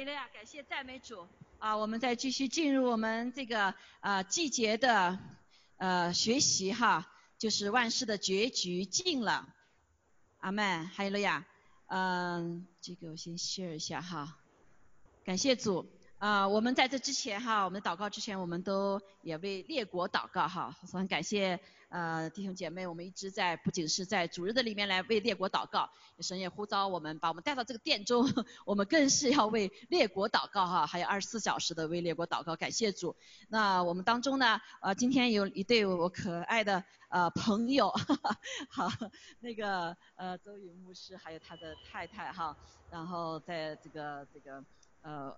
利路亚，感谢赞美主啊！我们再继续进入我们这个呃季节的呃学习哈，就是万事的结局近了，阿曼，哈利路亚。嗯，这个我先 share 一下哈，感谢主。啊，我们在这之前哈，我们祷告之前，我们都也为列国祷告哈，很感谢呃弟兄姐妹，我们一直在不仅是在主日的里面来为列国祷告，神也呼召我们把我们带到这个殿中，我们更是要为列国祷告哈，还有二十四小时的为列国祷告，感谢主。那我们当中呢，呃，今天有一对我可爱的呃朋友，哈 好，那个呃周宇牧师还有他的太太哈，然后在这个这个。呃，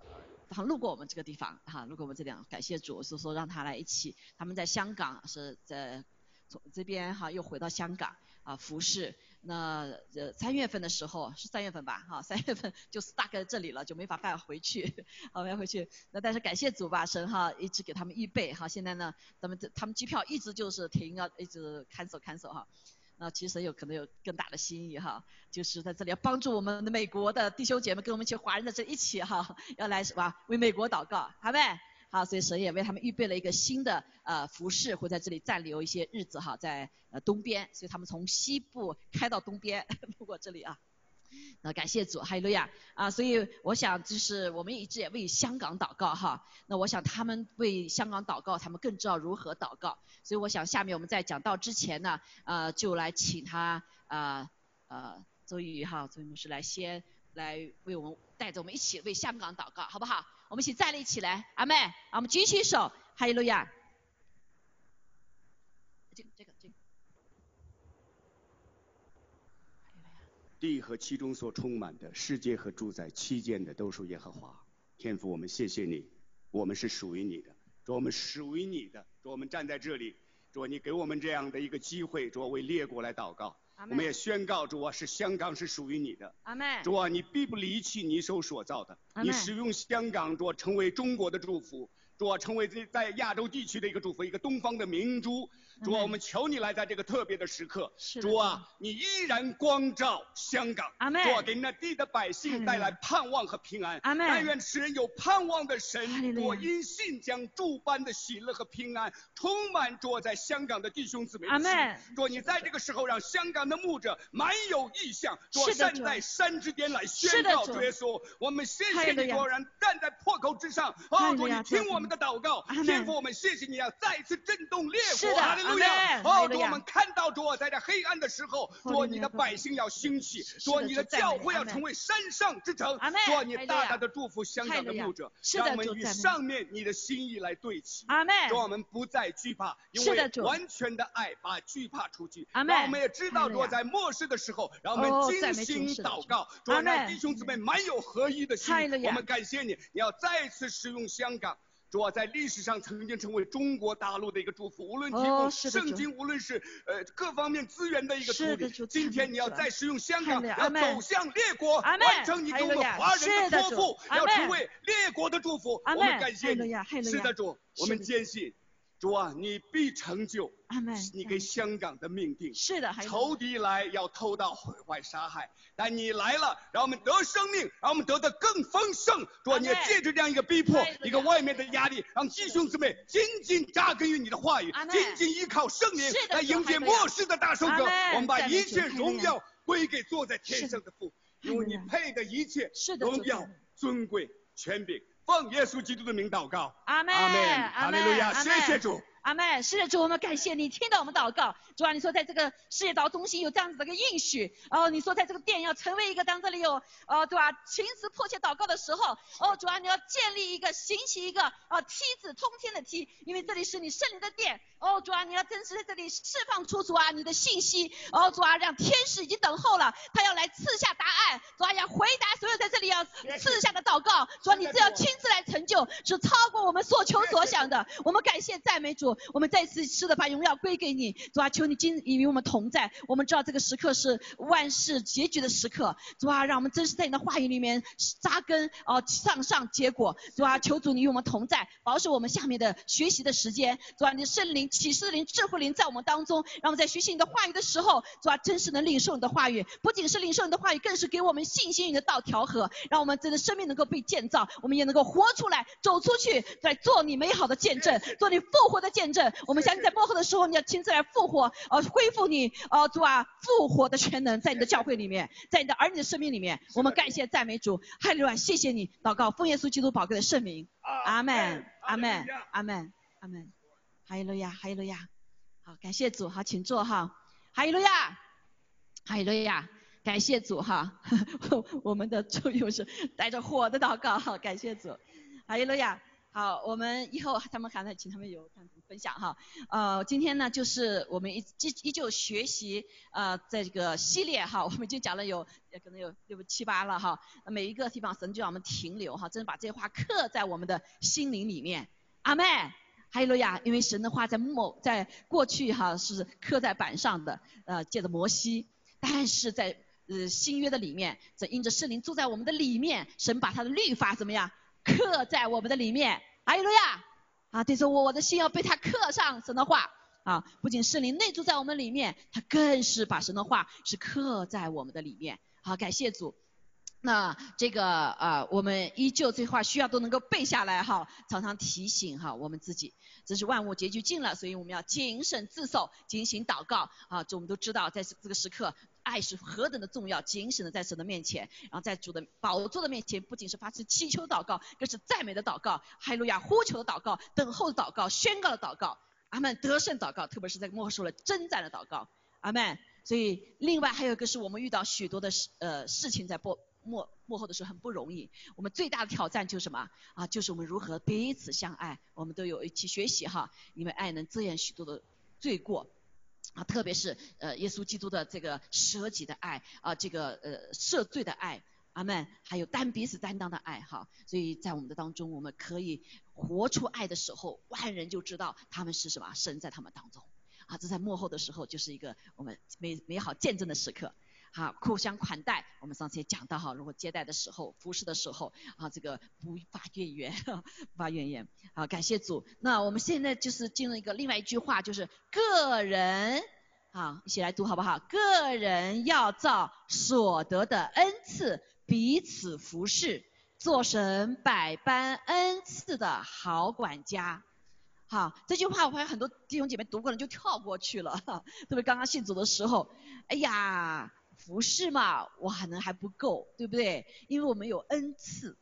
他路过我们这个地方哈，路过我们这里，感谢主，所以说让他来一起。他们在香港是在从这边哈又回到香港啊服侍。那呃三月份的时候是三月份吧哈，三月份就是大概这里了，就没法办回去，好没回去。那但是感谢主吧，神哈一直给他们预备哈，现在呢咱们这他们机票一直就是停啊，一直看守看守哈。那其实有可能有更大的心意哈，就是在这里要帮助我们的美国的弟兄姐妹跟我们一起华人在这一起哈，要来是吧？为美国祷告，好呗？好，所以神也为他们预备了一个新的呃服饰，会在这里暂留一些日子哈，在呃东边，所以他们从西部开到东边 路过这里啊。那感谢主，哈利路亚啊！所以我想，就是我们一直也为香港祷告哈。那我想他们为香港祷告，他们更知道如何祷告。所以我想下面我们在讲到之前呢，呃，就来请他呃呃周宇哈，周宇牧师来先来为我们带着我们一起为香港祷告，好不好？我们一起站立起来，阿妹，我们举起手，哈利路亚。这个这个这个。地和其中所充满的世界和住在其间的都属耶和华。天父，我们谢谢你，我们是属于你的，主我们属于你的，主我们站在这里，主你给我们这样的一个机会，主为列国来祷告。我们也宣告，主啊，是香港是属于你的。阿妹。主啊，你必不离弃你手所造的。你使用香港，主成为中国的祝福，主成为这在亚洲地区的一个祝福，一个东方的明珠。主啊，我们求你来在这个特别的时刻，主啊，你依然光照香港，主啊，给那地的百姓带来盼望和平安。但愿使人有盼望的神，我因信将诸般的喜乐和平安充满着在香港的弟兄姊妹。阿门。主，你在这个时候让香港的牧者满有意向，主。站在山之巅来宣告主。耶稣，我们谢谢你，果然站在破口之上，哦，主，你听我们的祷告，天父，我们谢谢你，啊再次震动烈火。主啊，哦，主我们看到主在这黑暗的时候，主你的百姓要兴起，主你的教会要成为山上之城，主你大大的祝福香港的牧者，让我们与上面你的心意来对齐。阿门。主我们不再惧怕，因为完全的爱把惧怕出去。阿门。我们也知道，主在末世的时候，让我们精心祷告，主让弟兄姊妹满有合一的心。我们感谢你，你要再次使用香港。主啊，在历史上曾经成为中国大陆的一个祝福，无论提供圣经，无论是呃各方面资源的一个处理。今天你要再使用香港，要走向列国，完成你给我们华人的托付，要成为列国的祝福。我们感谢你，是的主，我们坚信。主啊，你必成就你给香港的命定。是的，仇敌来要偷盗、毁坏、杀害，但你来了，让我们得生命，让我们得的更丰盛。主啊，你也借着这样一个逼迫，一个外面的压力，让弟兄姊妹紧紧扎根于你的话语，紧紧依靠圣灵，来迎接末世的大收割。我们把一切荣耀归给坐在天上的父，因为你配的一切荣耀、尊贵、权柄。奉耶稣基督的名祷告，阿门，阿门，哈利路亚，谢谢主。阿妹，是的主，我们感谢你听到我们祷告。主啊，你说在这个世界岛中心有这样子的一个应许，哦，你说在这个殿要成为一个当这里有，哦，对吧？情思迫切祷告的时候，哦，主啊，你要建立一个，行起一个，哦，梯子通天的梯，因为这里是你圣灵的殿。哦，主啊，你要真实在这里释放出主啊你的信息。哦，主啊，让天使已经等候了，他要来赐下答案。主啊，要回答所有在这里要赐下的祷告。主啊，你这要亲自来成就，是超过我们所求所想的。我们感谢赞美主。我们再次吃的把荣耀归给你，主啊，求你今与我们同在。我们知道这个时刻是万事结局的时刻，主啊，让我们真实在你的话语里面扎根，哦，上上结果。主啊，求主你与我们同在，保守我们下面的学习的时间。主啊，你的圣灵、启示灵、智慧灵在我们当中，让我们在学习你的话语的时候，主啊，真实能领受你的话语，不仅是领受你的话语，更是给我们信心与你的道调和，让我们真的生命能够被建造，我们也能够活出来，走出去，在做你美好的见证，做你复活的见证。我们相信在幕后的时候，你要亲自来复活，呃，恢复你，呃，主啊，复活的全能在你的教会里面，在你的儿女的生命里面。我们感谢赞美主，哈利路亚，谢谢你，祷告奉耶稣基督宝贵的圣名，阿门，阿门，阿门，阿门，哈利路亚，哈利路亚。好，感谢主，好，请坐哈，哈利路亚，哈利路亚。感谢主哈，我们的主又是带着火的祷告哈，感谢主，哈利路亚。好，我们以后他们还能请他们有分享哈。呃，今天呢就是我们依依依旧学习呃在这个系列哈，我们已经讲了有可能有六七八了哈。每一个地方神就让我们停留哈，真的把这些话刻在我们的心灵里面。阿妹，哈利路亚，因为神的话在某在过去哈是刻在板上的，呃借着摩西，但是在呃，新约的里面，这因着圣灵住在我们的里面，神把他的律法怎么样刻在我们的里面？阿利路亚！啊，对着我我的心要被他刻上神的话啊，不仅圣灵内住在我们里面，他更是把神的话是刻在我们的里面。好，感谢主。那这个啊，我们依旧这话需要都能够背下来哈，常常提醒哈我们自己，这是万物结局近了，所以我们要谨慎自守，进行祷告啊。这我们都知道，在这个时刻。爱是何等的重要，谨慎的在神的面前，然后在主的宝座的面前，不仅是发出祈求祷告，更是赞美的祷告，哈利路亚呼求的祷告，等候的祷告，宣告的祷告，阿门得胜祷告，特别是在末世了征战的祷告，阿门。所以另外还有一个是我们遇到许多的事呃事情在播末末后的时候很不容易，我们最大的挑战就是什么啊？就是我们如何彼此相爱，我们都有一起学习哈，因为爱能遮掩许多的罪过。啊，特别是呃，耶稣基督的这个舍己的爱啊，这个呃赦罪的爱，阿门。还有担彼此担当的爱哈，所以在我们的当中，我们可以活出爱的时候，万人就知道他们是什么，神在他们当中。啊，这在幕后的时候，就是一个我们美美好见证的时刻。好，互相款待。我们上次也讲到哈，如果接待的时候、服侍的时候，啊，这个不发怨言，不 发怨言。好，感谢主。那我们现在就是进入一个另外一句话，就是个人，好，一起来读好不好？个人要照所得的恩赐彼此服侍，做神百般恩赐的好管家。好，这句话我发现很多弟兄姐妹读过了就跳过去了，特别刚刚信主的时候，哎呀。服侍嘛，我可能还不够，对不对？因为我们有恩赐，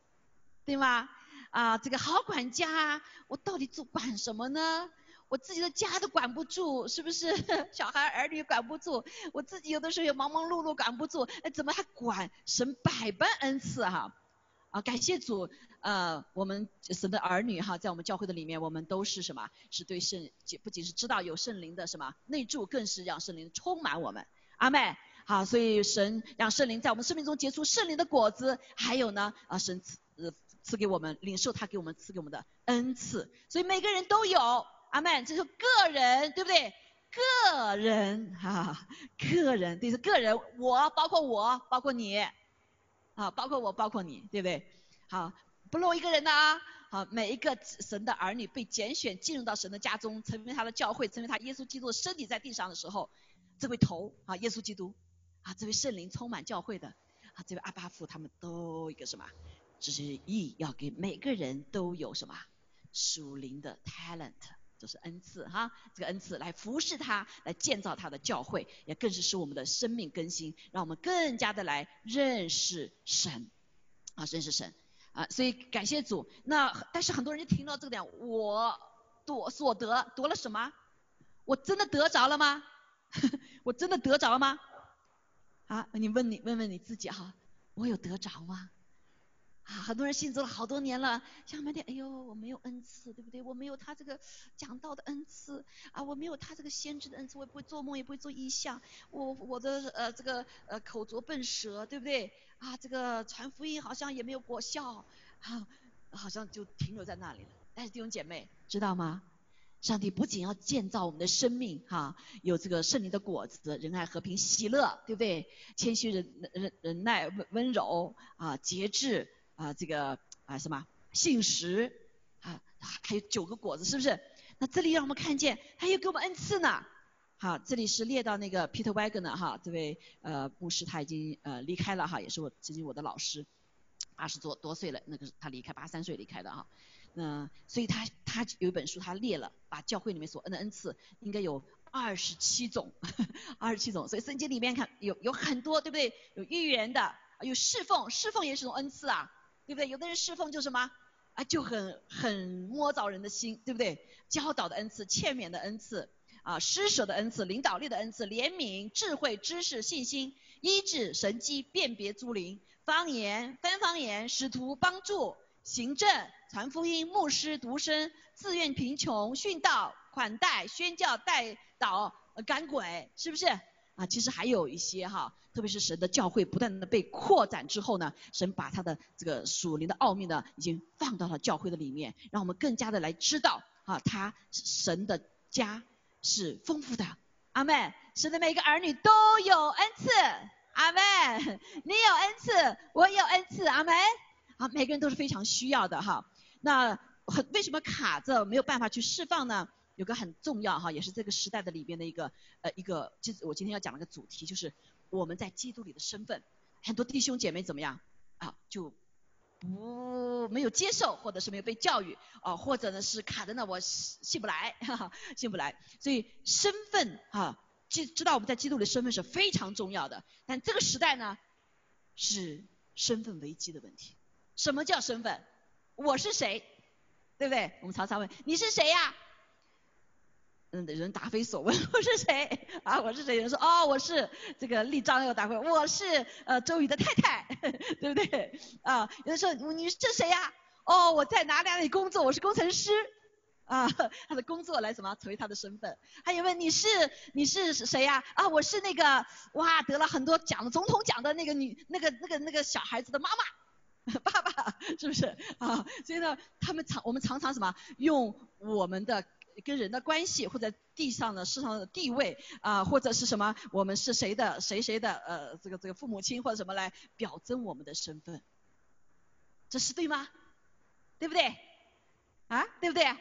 对吗？啊，这个好管家，我到底做管什么呢？我自己的家都管不住，是不是？小孩儿女管不住，我自己有的时候也忙忙碌碌管不住，哎，怎么还管神百般恩赐哈？啊，感谢主，呃，我们神的儿女哈，在我们教会的里面，我们都是什么？是对圣，不仅是知道有圣灵的什么内助，更是让圣灵充满我们。阿妹。好，所以神让圣灵在我们生命中结出圣灵的果子，还有呢，啊，神赐赐给我们领受他给我们赐给我们的恩赐，所以每个人都有，阿门。这是个人，对不对？个人，哈，个人，这是个人，我包括我，包括你，啊，包括我，包括你，对不对？好，不漏一个人的啊。好，每一个神的儿女被拣选进入到神的家中，成为他的教会，成为他耶稣基督的身体在地上的时候，这位头啊，耶稣基督。啊，这位圣灵充满教会的，啊，这位阿巴父他们都一个什么？只是意要给每个人都有什么属灵的 talent，就是恩赐哈，这个恩赐来服侍他，来建造他的教会，也更是使我们的生命更新，让我们更加的来认识神，啊，认识神，啊，所以感谢主。那但是很多人就听到这个点，我夺所得夺了什么？我真的得着了吗？我真的得着了吗？啊，你问你问问你自己哈，我有得着吗？啊，很多人信主了好多年了，想半天，哎呦，我没有恩赐，对不对？我没有他这个讲道的恩赐啊，我没有他这个先知的恩赐，我也不会做梦，也不会做异象，我我的呃这个呃口拙笨舌，对不对？啊，这个传福音好像也没有果效，啊，好像就停留在那里了。但是弟兄姐妹知道吗？上帝不仅要建造我们的生命，哈，有这个圣灵的果子，仁爱、和平、喜乐，对不对？谦虚、忍忍忍耐、温温柔啊，节制啊，这个啊什么信实啊，还有九个果子，是不是？那这里让我们看见，他又给我们恩赐呢。好，这里是列到那个 Peter Wagner 哈，这位呃牧师他已经呃离开了哈，也是我曾经我的老师，八十多多岁了，那个他离开八三岁离开的哈。嗯，所以他他有一本书，他列了，把教会里面所恩的恩赐，应该有二十七种，二十七种。所以圣经里面看有有很多，对不对？有预言的，有侍奉，侍奉也是种恩赐啊，对不对？有的人侍奉就什么啊，就很很摸着人的心，对不对？教导的恩赐，劝勉的恩赐，啊，施舍的恩赐，领导力的恩赐，怜悯、智慧、知识、信心、医治、神机、辨别诸灵、方言、分方言、使徒帮助。行政、传福音、牧师、独身、自愿贫穷、殉道、款待、宣教、带导、赶鬼，是不是？啊，其实还有一些哈，特别是神的教会不断的被扩展之后呢，神把他的这个属灵的奥秘呢，已经放到了教会的里面，让我们更加的来知道啊，他神的家是丰富的。阿门。神的每个儿女都有恩赐。阿门。你有恩赐，我有恩赐。阿门。啊，每个人都是非常需要的哈。那很为什么卡着没有办法去释放呢？有个很重要哈，也是这个时代的里边的一个呃一个，就是我今天要讲的一个主题，就是我们在基督里的身份。很多弟兄姐妹怎么样啊？就不没有接受，或者是没有被教育啊，或者呢是卡的呢，我信不来，哈哈，信不来。所以身份哈，知知道我们在基督里的身份是非常重要的。但这个时代呢，是身份危机的问题。什么叫身份？我是谁？对不对？我们常常问你是谁呀？嗯，人答非所问，我是谁？啊，我是谁？有人说哦，我是这个立章又答回，我是呃周瑜的太太，对不对？啊，有人说你是谁呀？哦，我在哪里哪里工作？我是工程师。啊，他的工作来什么？成为他的身份。还有问你是你是谁呀？啊，我是那个哇得了很多奖总统奖的那个女那个那个那个小孩子的妈妈。爸爸是不是啊？所以呢，他们常我们常常什么用我们的跟人的关系，或者地上的世上的地位啊，或者是什么我们是谁的谁谁的呃这个这个父母亲或者什么来表征我们的身份，这是对吗？对不对？啊，对不对？啊，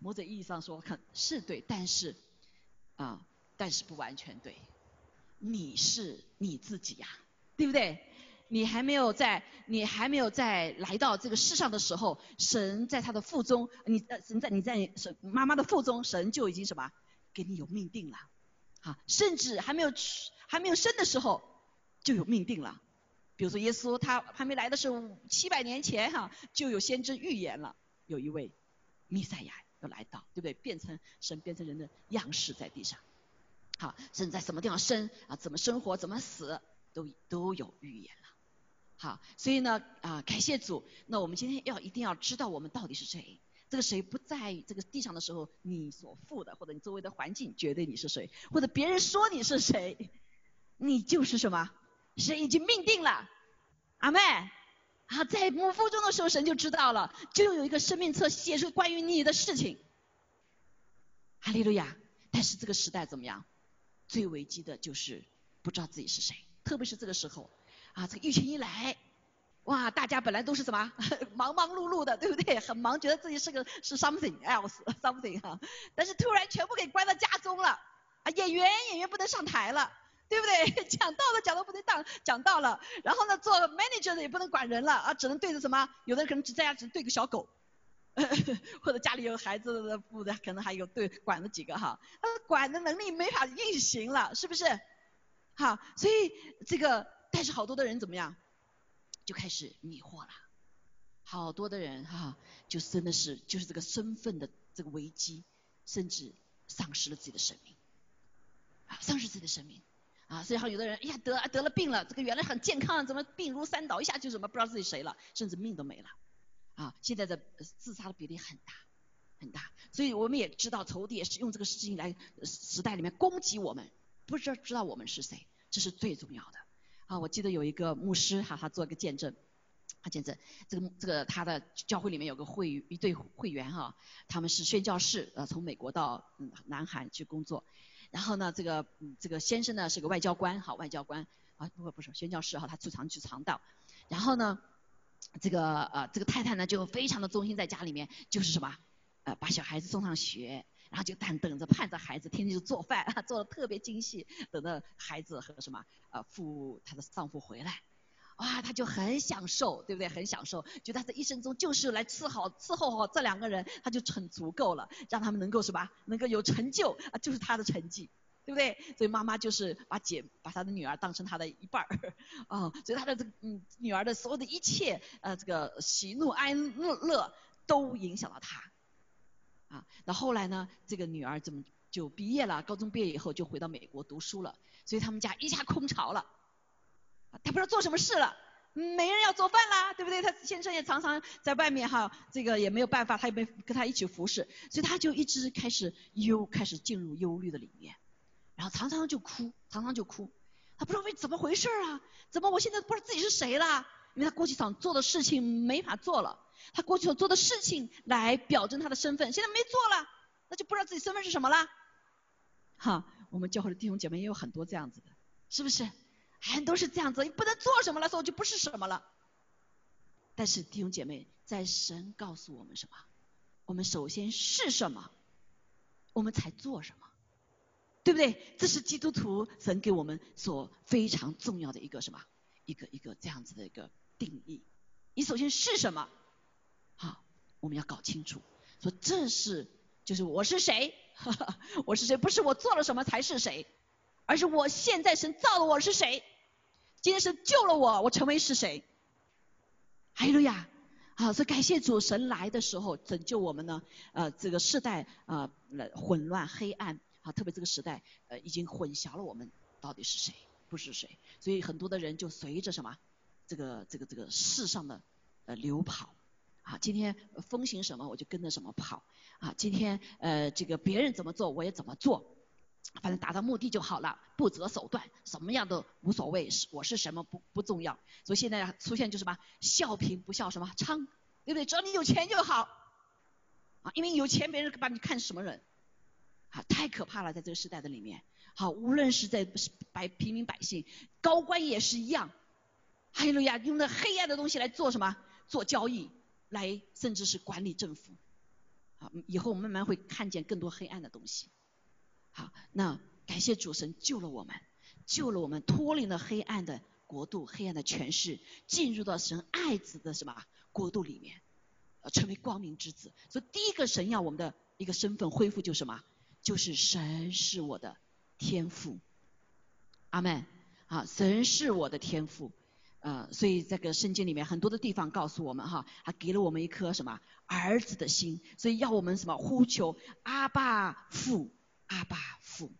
某种意义上说看是对，但是啊，但是不完全对。你是你自己呀，对不对？你还没有在，你还没有在来到这个世上的时候，神在他的腹中，你呃神在你在神妈妈的腹中，神就已经什么给你有命定了，啊，甚至还没有还没有生的时候就有命定了。比如说耶稣他还没来的时候，七百年前哈就有先知预言了，有一位弥赛亚要来到，对不对？变成神变成人的样式在地上，好，甚至在什么地方生啊，怎么生活，怎么死，都都有预言。好，所以呢，啊，感谢主。那我们今天要一定要知道我们到底是谁。这个谁不在这个地上的时候，你所负的，或者你周围的环境决定你是谁，或者别人说你是谁，你就是什么？神已经命定了。阿妹，啊，在母腹中的时候，神就知道了，就有一个生命册写出关于你的事情。哈利路亚。但是这个时代怎么样？最危机的就是不知道自己是谁，特别是这个时候。啊，这个疫情一来，哇，大家本来都是什么 忙忙碌碌的，对不对？很忙，觉得自己是个是 something else something 哈，但是突然全部给关到家中了，啊，演员演员不能上台了，对不对？讲道的讲都不能当讲道了，然后呢，做 manager 的也不能管人了，啊，只能对着什么？有的人可能只在家只对个小狗，或者家里有孩子的父的，可能还有对管了几个哈，管的能力没法运行了，是不是？好，所以这个。但是好多的人怎么样，就开始迷惑了。好多的人哈，就真的是就是这个身份的这个危机，甚至丧失了自己的生命，啊，丧失自己的生命，啊，所以还有的人，哎呀，得得了病了，这个原来很健康，怎么病如山倒，一下就什么不知道自己谁了，甚至命都没了，啊，现在的自杀的比例很大很大，所以我们也知道仇敌也是用这个事情来时代里面攻击我们，不知道知道我们是谁，这是最重要的。啊，我记得有一个牧师哈，他做一个见证，啊，见证这个这个他的教会里面有个会一对会员哈，他们是宣教士，呃，从美国到嗯南韩去工作。然后呢，这个嗯这个先生呢是个外交官，哈外交官啊，不不是宣教士哈，他经常去长道。然后呢，这个呃这个太太呢就非常的忠心在家里面，就是什么把小孩子送上学，然后就等等着盼着孩子，天天就做饭，做的特别精细，等着孩子和什么呃父她的丈夫回来。哇，他就很享受，对不对？很享受，觉得他这一生中就是来伺候伺候好这两个人，他就很足够了，让他们能够什么，能够有成就啊，就是他的成绩，对不对？所以妈妈就是把姐把她的女儿当成她的一半儿，啊，所以她的这个嗯女儿的所有的一切呃这个喜怒哀乐都影响了她，啊，那后来呢，这个女儿怎么就毕业了？高中毕业以后就回到美国读书了，所以他们家一下空巢了。他不知道做什么事了，没人要做饭啦，对不对？他先生也常常在外面哈，这个也没有办法，他也没跟他一起服侍，所以他就一直开始忧，开始进入忧虑的里面，然后常常就哭，常常就哭，他不知道为怎么回事啊？怎么我现在不知道自己是谁了？因为他过去想做的事情没法做了，他过去所做的事情来表征他的身份，现在没做了，那就不知道自己身份是什么了。哈，我们教会的弟兄姐妹也有很多这样子的，是不是？很多是这样子，你不能做什么了，所以我就不是什么了。但是弟兄姐妹，在神告诉我们什么？我们首先是什么，我们才做什么，对不对？这是基督徒神给我们所非常重要的一个什么？一个一个这样子的一个定义。你首先是什么？好，我们要搞清楚，说这是就是我是谁，我是谁？不是我做了什么才是谁。而是我现在神造了我是谁？今天神救了我，我成为是谁？哈利路亚！啊，所以感谢主，神来的时候拯救我们呢。呃，这个时代啊，混乱黑暗啊，特别这个时代呃，已经混淆了我们到底是谁，不是谁。所以很多的人就随着什么这个这个这个世上的呃流跑啊，今天风行什么我就跟着什么跑啊，今天呃这个别人怎么做我也怎么做。反正达到目的就好了，不择手段，什么样都无所谓，是我是什么不不重要。所以现在出现就什么笑贫不笑什么娼，对不对？只要你有钱就好，啊，因为有钱别人把你看什么人，啊，太可怕了，在这个时代的里面，好，无论是在百平民百姓，高官也是一样，还有呀，用那黑暗的东西来做什么？做交易，来甚至是管理政府，好，以后慢慢会看见更多黑暗的东西。好，那感谢主神救了我们，救了我们脱离了黑暗的国度、黑暗的权势，进入到神爱子的什么国度里面，呃，成为光明之子。所以第一个神要我们的一个身份恢复就是什么？就是神是我的天赋。阿门。啊，神是我的天赋。呃，所以这个圣经里面很多的地方告诉我们哈，还给了我们一颗什么儿子的心，所以要我们什么呼求阿爸父。阿爸父，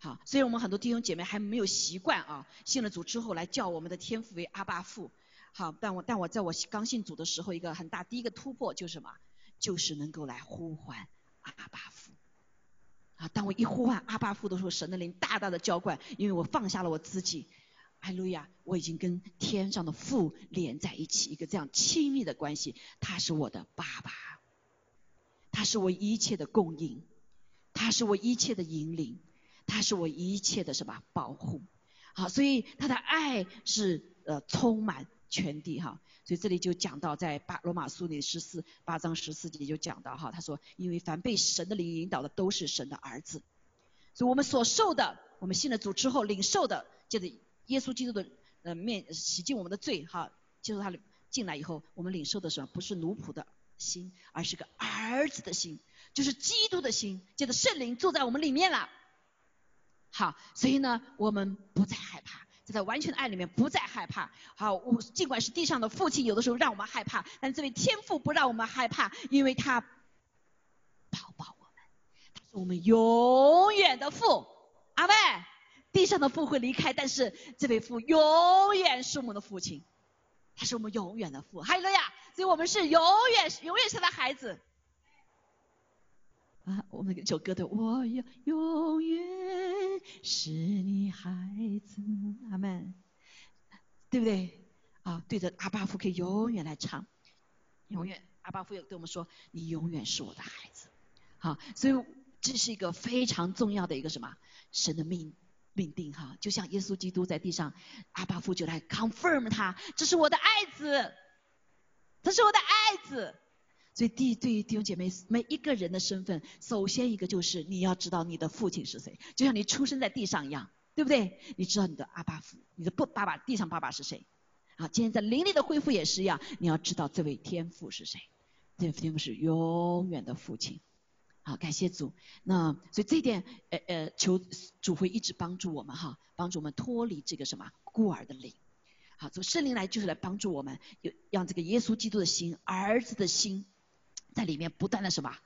好，所以我们很多弟兄姐妹还没有习惯啊，信了主之后来叫我们的天父为阿爸父，好，但我但我在我刚信主的时候，一个很大第一个突破就是什么？就是能够来呼唤阿爸父，啊，当我一呼唤阿爸父的时候，神的灵大大的浇灌，因为我放下了我自己，艾路亚，我已经跟天上的父连在一起，一个这样亲密的关系，他是我的爸爸，他是我一切的供应。他是我一切的引领，他是我一切的什么保护？好，所以他的爱是呃充满全地哈。所以这里就讲到在巴罗马书里十四八章十四节就讲到哈，他说因为凡被神的灵引导的都是神的儿子，所以我们所受的，我们信了主之后领受的，借着耶稣基督的呃面洗净我们的罪哈，接受他的进来以后，我们领受的什么？不是奴仆的心，而是个儿子的心。就是基督的心，借着圣灵住在我们里面了。好，所以呢，我们不再害怕，在他完全的爱里面不再害怕。好，我尽管是地上的父亲，有的时候让我们害怕，但这位天父不让我们害怕，因为他抱抱我们，他是我们永远的父。阿妹，地上的父会离开，但是这位父永远是我们的父亲，他是我们永远的父。哈利路亚！所以我们是永远永远是他的孩子。啊，我们这首歌的，我要永远是你孩子，阿门，对不对？啊，对着阿巴夫可以永远来唱，永远阿巴夫也对我们说，你永远是我的孩子。好，所以这是一个非常重要的一个什么神的命命定哈，就像耶稣基督在地上，阿巴夫就来 confirm 他，这是我的爱子，这是我的爱子。所以弟对于弟兄姐妹每一个人的身份，首先一个就是你要知道你的父亲是谁，就像你出生在地上一样，对不对？你知道你的阿巴父，你的不爸爸地上爸爸是谁？啊，今天在灵里的恢复也是一样，你要知道这位天父是谁，这位天父是永远的父亲。好，感谢主。那所以这一点，呃呃，求主会一直帮助我们哈，帮助我们脱离这个什么孤儿的灵。好，从圣灵来就是来帮助我们，有让这个耶稣基督的心，儿子的心。在里面不断的什么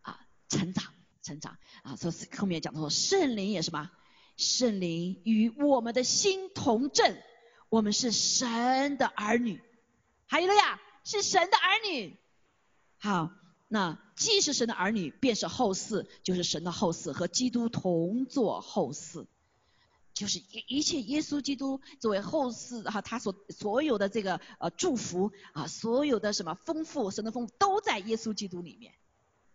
啊成长成长啊，所以后面讲到说圣灵也什么，圣灵与我们的心同证，我们是神的儿女，还有了呀，是神的儿女。好，那既是神的儿女，便是后嗣，就是神的后嗣，和基督同作后嗣，就是一一切耶稣基督作为后嗣哈，他所所有的这个呃祝福啊，所有的什么丰富神的丰富都在耶稣基督里面，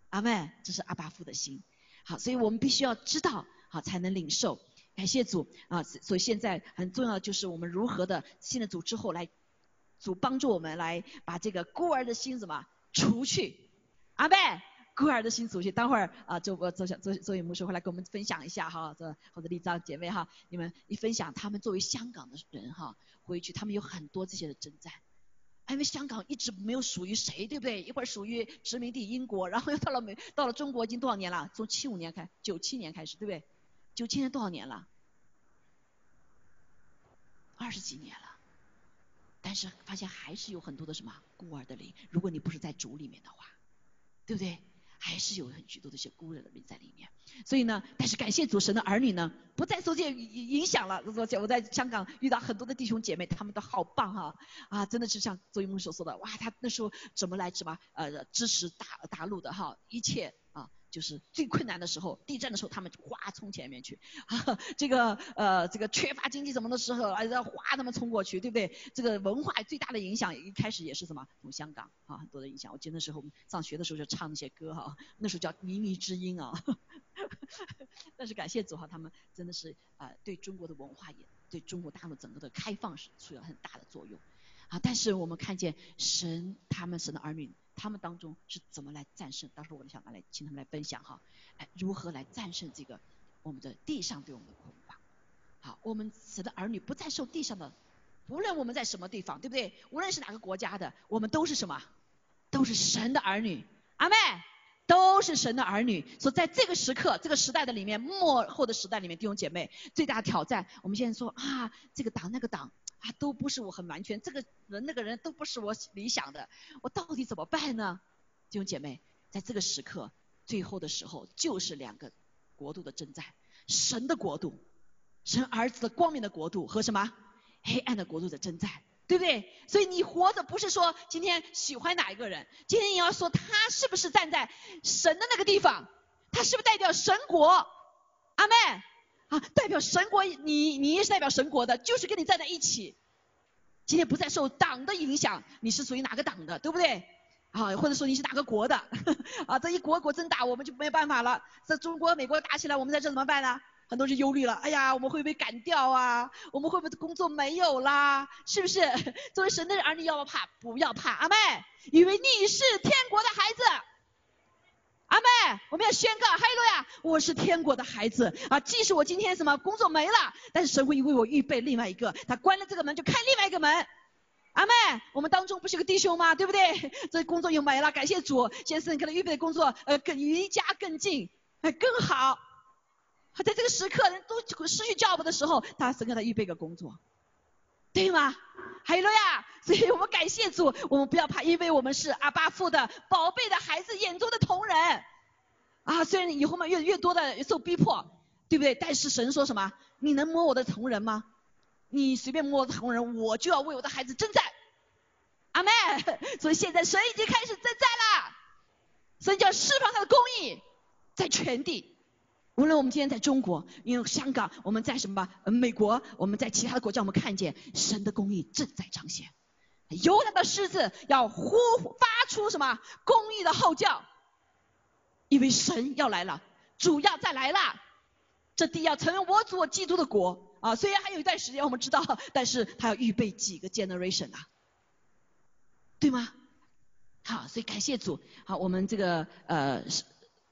阿门，这是阿巴夫的心，好，所以我们必须要知道好才能领受，感谢主啊，所以现在很重要的就是我们如何的信了主之后来，主帮助我们来把这个孤儿的心怎么除去，阿妹。孤儿的心属性，待会儿啊，周周小周周宇牧师会来跟我们分享一下哈，这或者丽章姐妹哈，你们一分享，他们作为香港的人哈，回去他们有很多这些的征战，因为香港一直没有属于谁，对不对？一会儿属于殖民地英国，然后又到了美，到了中国已经多少年了？从七五年开，九七年开始，对不对？九七年多少年了？二十几年了，但是发现还是有很多的什么孤儿的灵，如果你不是在主里面的话，对不对？还是有很许多的一些孤人的命在里面，所以呢，但是感谢主神的儿女呢，不再受这些影响了。我我在香港遇到很多的弟兄姐妹，他们都好棒哈啊，真的是像周一梦所说的，哇，他那时候怎么来什么呃支持大大陆的哈，一切啊。就是最困难的时候，地震的时候，他们哗冲前面去。这个呃，这个缺乏经济什么的时候，哎，哗他们冲过去，对不对？这个文化最大的影响，一开始也是什么？从香港啊，很多的影响。我记得那时候我们上学的时候就唱那些歌哈，那时候叫靡靡之音啊。但是感谢主哈，他们真的是啊，对中国的文化也对中国大陆整个的开放是起了很大的作用啊。但是我们看见神，他们神的儿女。他们当中是怎么来战胜？到时候我想来请他们来分享哈，哎，如何来战胜这个我们的地上对我们的捆绑？好，我们神的儿女不再受地上的，无论我们在什么地方，对不对？无论是哪个国家的，我们都是什么？都是神的儿女，阿妹，都是神的儿女。所以在这个时刻、这个时代的里面，末后的时代里面，弟兄姐妹，最大的挑战，我们现在说啊，这个党那个党。啊，都不是我很完全，这个人那个人都不是我理想的，我到底怎么办呢？弟兄姐妹，在这个时刻，最后的时候，就是两个国度的征战，神的国度，神儿子的光明的国度和什么黑暗的国度的征战，对不对？所以你活着不是说今天喜欢哪一个人，今天你要说他是不是站在神的那个地方，他是不是代表神国？阿妹。啊，代表神国，你你也是代表神国的，就是跟你站在一起。今天不再受党的影响，你是属于哪个党的，对不对？啊，或者说你是哪个国的？啊，这一国国争打，我们就没有办法了。在中国、美国打起来，我们在这怎么办呢？很多人忧虑了，哎呀，我们会不会赶掉啊？我们会不会工作没有啦？是不是？作为神的儿女，要不要怕？不要怕，阿妹，因为你是天国的孩子。阿妹，我们要宣告，哈利路亚！我是天国的孩子啊！即使我今天什么工作没了，但是神会为我预备另外一个，他关了这个门就开另外一个门。阿妹，我们当中不是有个弟兄吗？对不对？这工作又没了，感谢主，现在神给他预备的工作，呃，更离家更近，哎，更好。在这个时刻，人都失去 job 的时候，他神给他预备个工作。对吗？哈利路亚！所以我们感谢主，我们不要怕，因为我们是阿巴父的宝贝的孩子，眼中的同人啊。虽然以后嘛越越多的受逼迫，对不对？但是神说什么？你能摸我的同人吗？你随便摸我的同人，我就要为我的孩子征战。阿妹，所以现在神已经开始征战了，神就要释放他的公义在全地。无论我们今天在中国，因为香港，我们在什么？美国，我们在其他的国家，我们看见神的公义正在彰显。犹大的狮子要呼发出什么公义的号叫？因为神要来了，主要再来了，这地要成为我主基督的国啊！虽然还有一段时间，我们知道，但是他要预备几个 generation 啊，对吗？好，所以感谢主。好，我们这个呃。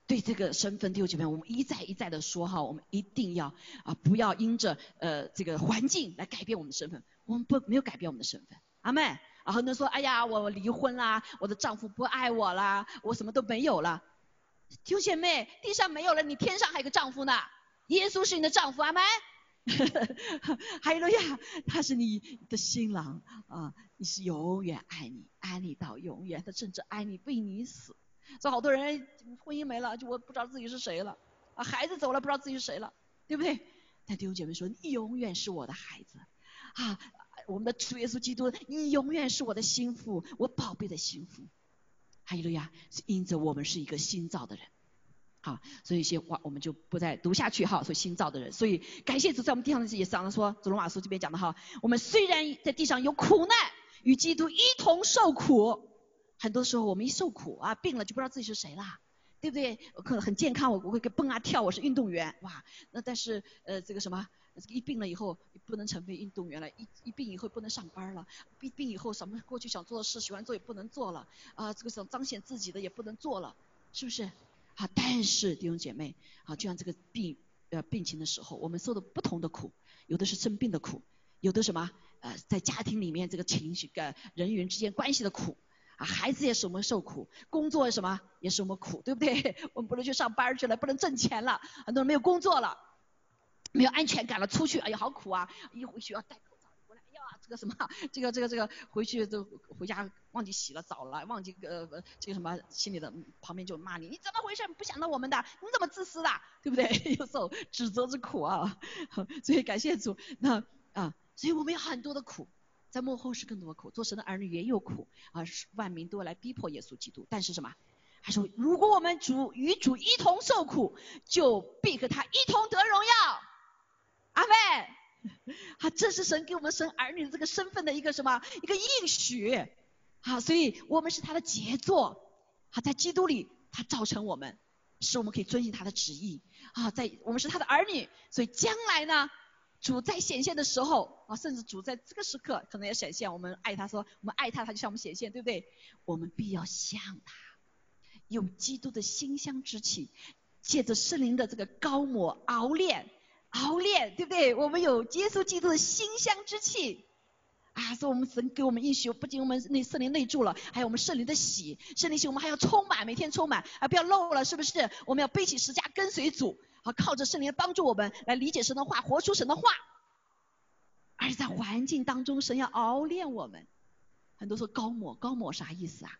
对这个身份，弟兄姐妹，我们一再一再的说哈，我们一定要啊，不要因着呃这个环境来改变我们的身份。我们不没有改变我们的身份，阿妹。啊，很多人说，哎呀，我离婚啦，我的丈夫不爱我啦，我什么都没有了。弟兄姐妹，地上没有了，你天上还有个丈夫呢。耶稣是你的丈夫，阿妹。哈利路亚，他是你的新郎啊，你是永远爱你，爱你到永远，他甚至爱你为你死。所以好多人婚姻没了，就我不知道自己是谁了啊，孩子走了不知道自己是谁了，对不对？但弟兄姐妹说，你永远是我的孩子啊，我们的主耶稣基督，你永远是我的心腹，我宝贝的心腹。哈利路亚，因着我们是一个新造的人，好，所以一些话我们就不再读下去哈。说新造的人，所以感谢主在我们地上的这些上说，主罗马书这边讲的哈，我们虽然在地上有苦难，与基督一同受苦。很多时候我们一受苦啊，病了就不知道自己是谁啦，对不对？可能很健康，我我会蹦啊跳，我是运动员，哇！那但是呃这个什么，一病了以后不能成为运动员了，一一病以后不能上班了，病病以后什么过去想做的事喜欢做也不能做了，啊这个想彰显自己的也不能做了，是不是？啊但是弟兄姐妹，啊就像这个病呃病情的时候，我们受的不同的苦，有的是生病的苦，有的什么呃在家庭里面这个情绪跟人与人之间关系的苦。啊，孩子也是我们受苦，工作什么也是我们苦，对不对？我们不能去上班去了，不能挣钱了，很多人没有工作了，没有安全感了，出去，哎呀，好苦啊！一回去要戴口罩，回来，哎呀，这个什么，这个这个这个，回去都回家忘记洗了澡了，忘记呃这个什么，心里的旁边就骂你，你怎么回事？不想到我们的，你怎么自私的，对不对？有受指责之苦啊，所以感谢主，那啊，所以我们有很多的苦。在幕后是更多的苦，做神的儿女也有苦啊！万民都要来逼迫耶稣基督，但是什么？他说如果我们主与主一同受苦，就必和他一同得荣耀。阿妹，啊，这是神给我们生儿女的这个身份的一个什么？一个应许。啊，所以我们是他的杰作。好，在基督里，他造成我们，使我们可以遵循他的旨意。啊，在我们是他的儿女，所以将来呢？主在显现的时候啊，甚至主在这个时刻可能也显现。我们爱他，说我们爱他，他就向我们显现，对不对？我们必要向他，用基督的馨香之气，借着圣灵的这个高抹熬炼，熬炼，对不对？我们有接受基督的馨香之气啊，所以我们神给我们应许，不仅我们内圣灵内住了，还有我们圣灵的喜，圣灵喜我们还要充满，每天充满啊，不要漏了，是不是？我们要背起十架跟随主。啊，靠着圣灵帮助我们来理解神的话，活出神的话。而在环境当中，神要熬炼我们。很多说高抹，高抹啥意思啊？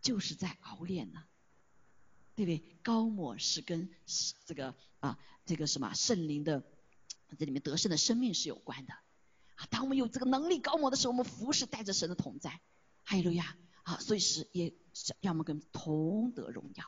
就是在熬炼呢，对不对？高抹是跟这个啊，这个什么圣灵的这里面得胜的生命是有关的。啊，当我们有这个能力高抹的时候，我们服侍带着神的同在。哈利路亚！啊，所以是也让我们跟同得荣耀。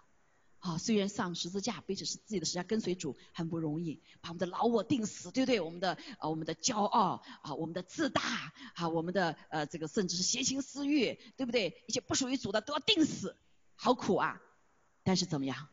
啊，虽然上十字架背着是自己的十字架跟随主很不容易，把我们的老我定死，对不对？我们的啊，我们的骄傲啊，我们的自大啊，我们的呃这个甚至是邪情私欲，对不对？一些不属于主的都要定死，好苦啊！但是怎么样？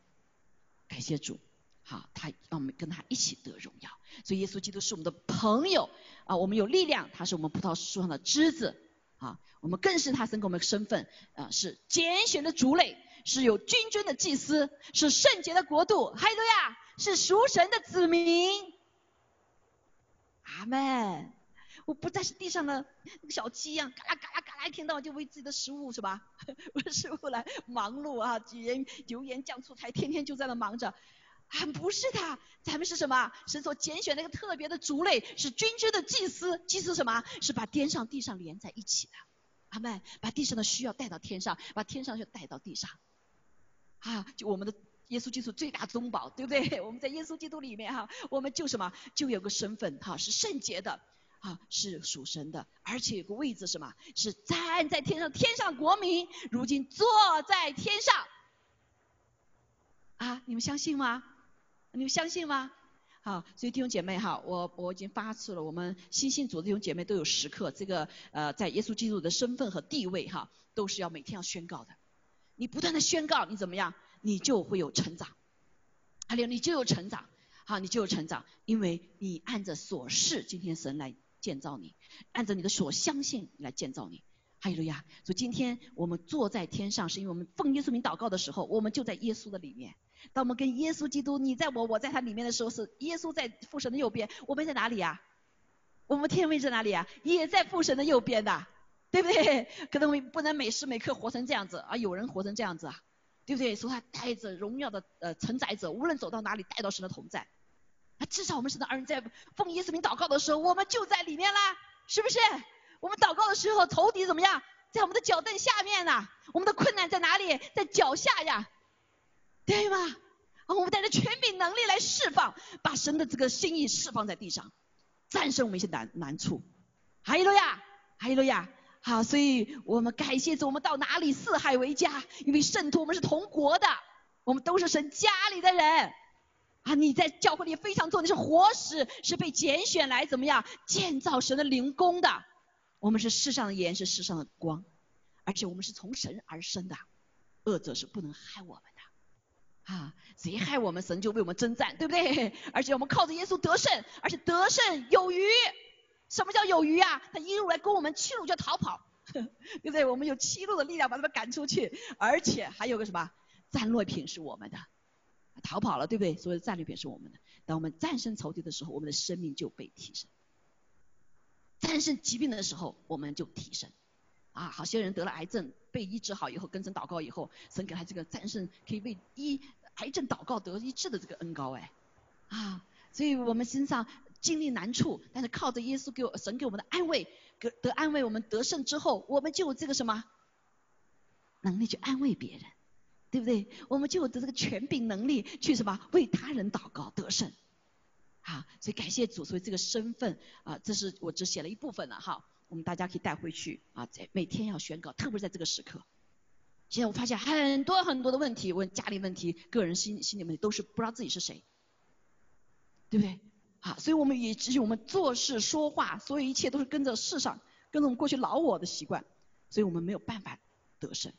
感谢主，好，他让我们跟他一起得荣耀。所以耶稣基督是我们的朋友啊，我们有力量，他是我们葡萄树上的枝子啊，我们更是他生给我们身份啊，是拣选的族类。是有君尊的祭司，是圣洁的国度，还有呀，是属神的子民。阿门。我不再是地上的那个小鸡一样，嘎啦嘎啦嘎啦，一天到晚就为自己的食物是吧？为食物来忙碌啊，盐油盐酱醋菜，天天就在那忙着。啊，不是的，咱们是什么？神所拣选那个特别的族类，是君尊的祭司。祭司什么？是把天上地上连在一起的。阿门。把地上的需要带到天上，把天上就带到地上。啊，就我们的耶稣基督最大宗宝，对不对？我们在耶稣基督里面哈，我们就什么，就有个身份哈，是圣洁的，啊，是属神的，而且有个位置什么，是站在天上，天上国民，如今坐在天上。啊，你们相信吗？你们相信吗？好，所以弟兄姐妹哈，我我已经发出了，我们新信组的弟兄姐妹都有时刻，这个呃，在耶稣基督的身份和地位哈，都是要每天要宣告的。你不断的宣告，你怎么样？你就会有成长，还有你就有成长，好，你就有成长，因为你按着所事，今天神来建造你，按着你的所相信来建造你。哈利路亚！所以今天我们坐在天上，是因为我们奉耶稣名祷告的时候，我们就在耶稣的里面。当我们跟耶稣基督，你在我，我在他里面的时候，是耶稣在父神的右边，我们在哪里呀？我们天位在哪里啊？也在父神的右边的，对不对？可能我们不能每时每刻活成这样子啊，有人活成这样子啊，对不对？说他带着荣耀的呃承载者，无论走到哪里，带到神的同在。那至少我们神的儿女在奉耶稣名祷告的时候，我们就在里面啦，是不是？我们祷告的时候，头顶怎么样？在我们的脚凳下面呢。我们的困难在哪里？在脚下呀，对吗？我们带着权柄能力来释放，把神的这个心意释放在地上，战胜我们一些难难处。哈利路亚，哈利路亚。好，所以我们感谢主，我们到哪里四海为家，因为圣徒我们是同国的，我们都是神家里的人。啊，你在教会里非常做你是活石，是被拣选来怎么样建造神的灵宫的。我们是世上的盐，是世上的光，而且我们是从神而生的，恶者是不能害我们，啊，谁害我们，神就为我们征战，对不对？而且我们靠着耶稣得胜，而且得胜有余。什么叫有余啊？他一路来跟我们，七路就逃跑，对不对？我们有七路的力量把他们赶出去，而且还有个什么战利品是我们的，逃跑了，对不对？所有的战利品是我们的。当我们战胜仇敌的时候，我们的生命就被提升。战胜疾病的时候，我们就提升。啊，好些人得了癌症，被医治好以后，跟神祷告以后，神给他这个战胜可以为医癌症祷告得医治的这个恩高哎。啊，所以我们身上经历难处，但是靠着耶稣给我神给我们的安慰，得得安慰，我们得胜之后，我们就有这个什么能力去安慰别人，对不对？我们就有的这个权柄能力去什么为他人祷告得胜。啊，所以感谢主，所以这个身份啊，这是我只写了一部分了哈，我们大家可以带回去啊，在每天要宣告，特别是在这个时刻。现在我发现很多很多的问题，问家里问题、个人心心理问题，都是不知道自己是谁，对不对？好，所以我们也只有我们做事说话，所有一切都是跟着世上，跟着我们过去老我的习惯，所以我们没有办法得胜。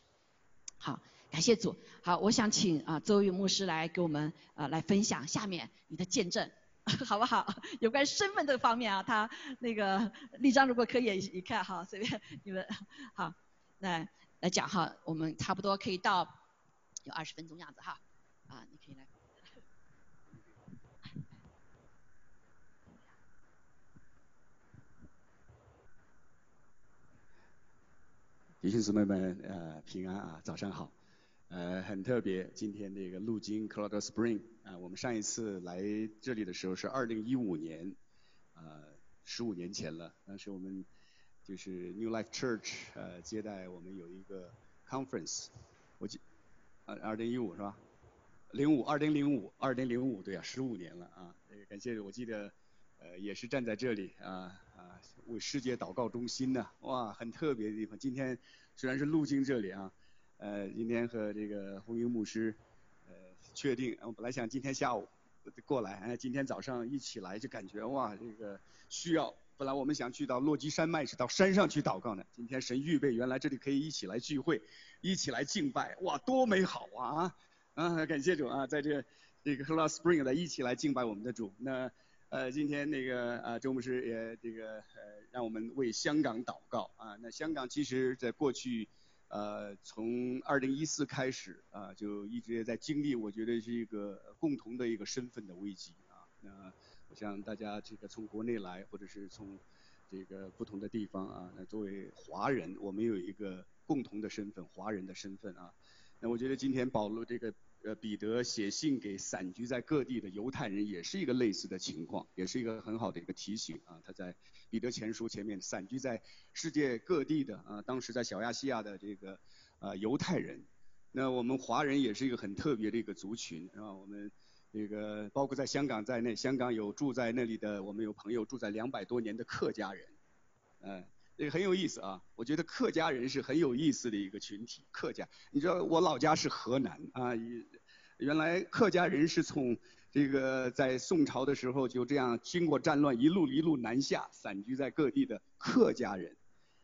好，感谢主。好，我想请啊周宇牧师来给我们啊来分享下面你的见证。好不好？有关身份这方面啊，他那个立章如果可以一看哈，随便你们好，那来讲哈，我们差不多可以到有二十分钟样子哈，啊，你可以来。弟兄姊妹们，呃，平安啊，早上好。呃，很特别，今天那个路经 Cloud Spring 啊，我们上一次来这里的时候是二零一五年，呃，十五年前了。当时我们就是 New Life Church 呃接待我们有一个 conference，我记，呃，二零一五是吧？零五，二零零五，二零零五，对啊，十五年了啊。感谢，我记得呃也是站在这里啊啊为世界祷告中心呢，哇，很特别的地方。今天虽然是路经这里啊。呃，今天和这个红英牧师，呃，确定，我本来想今天下午过来，哎，今天早上一起来就感觉哇，这个需要。本来我们想去到落基山脉，是到山上去祷告呢。今天神预备，原来这里可以一起来聚会，一起来敬拜，哇，多美好啊！啊，感谢主啊，在这这个 h e l l Spring 来一起来敬拜我们的主。那呃，今天那个啊，周牧师也这个呃，让我们为香港祷告啊。那香港其实在过去。呃，从二零一四开始啊，就一直在经历，我觉得是一个共同的一个身份的危机啊。那我想大家这个从国内来，或者是从这个不同的地方啊，那作为华人，我们有一个共同的身份，华人的身份啊。那我觉得今天保罗这个。呃，彼得写信给散居在各地的犹太人，也是一个类似的情况，也是一个很好的一个提醒啊。他在彼得前书前面，散居在世界各地的啊，当时在小亚细亚的这个啊犹太人，那我们华人也是一个很特别的一个族群啊。我们这个包括在香港在内，香港有住在那里的，我们有朋友住在两百多年的客家人，嗯。这个很有意思啊，我觉得客家人是很有意思的一个群体。客家，你知道我老家是河南啊，原来客家人是从这个在宋朝的时候就这样经过战乱，一路一路南下，散居在各地的客家人，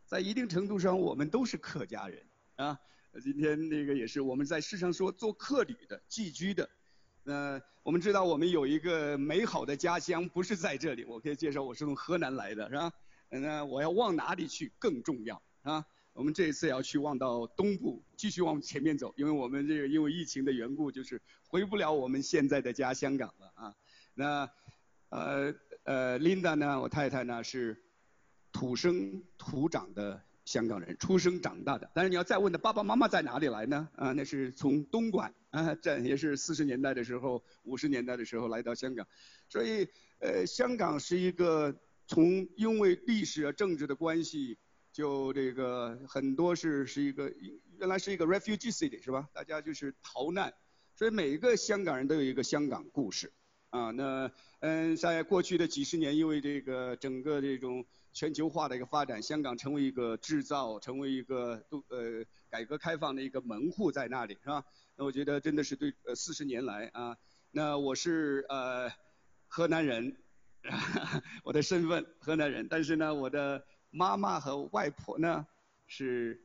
在一定程度上，我们都是客家人啊。今天那个也是我们在世上说做客旅的、寄居的。呃，我们知道我们有一个美好的家乡，不是在这里。我可以介绍，我是从河南来的，是吧？那我要往哪里去更重要啊？我们这一次要去往到东部，继续往前面走，因为我们这个因为疫情的缘故，就是回不了我们现在的家香港了啊。那呃呃，Linda 呢，我太太呢是土生土长的香港人，出生长大的。但是你要再问的爸爸妈妈在哪里来呢？啊，那是从东莞啊，这也是四十年代的时候、五十年代的时候来到香港。所以呃，香港是一个从因为历史啊、政治的关系。就这个很多是是一个原来是一个 refugee city 是吧？大家就是逃难，所以每一个香港人都有一个香港故事啊。那嗯，在过去的几十年，因为这个整个这种全球化的一个发展，香港成为一个制造，成为一个都呃改革开放的一个门户在那里是吧？那我觉得真的是对呃四十年来啊，那我是呃河南人，我的身份河南人，但是呢我的。妈妈和外婆呢，是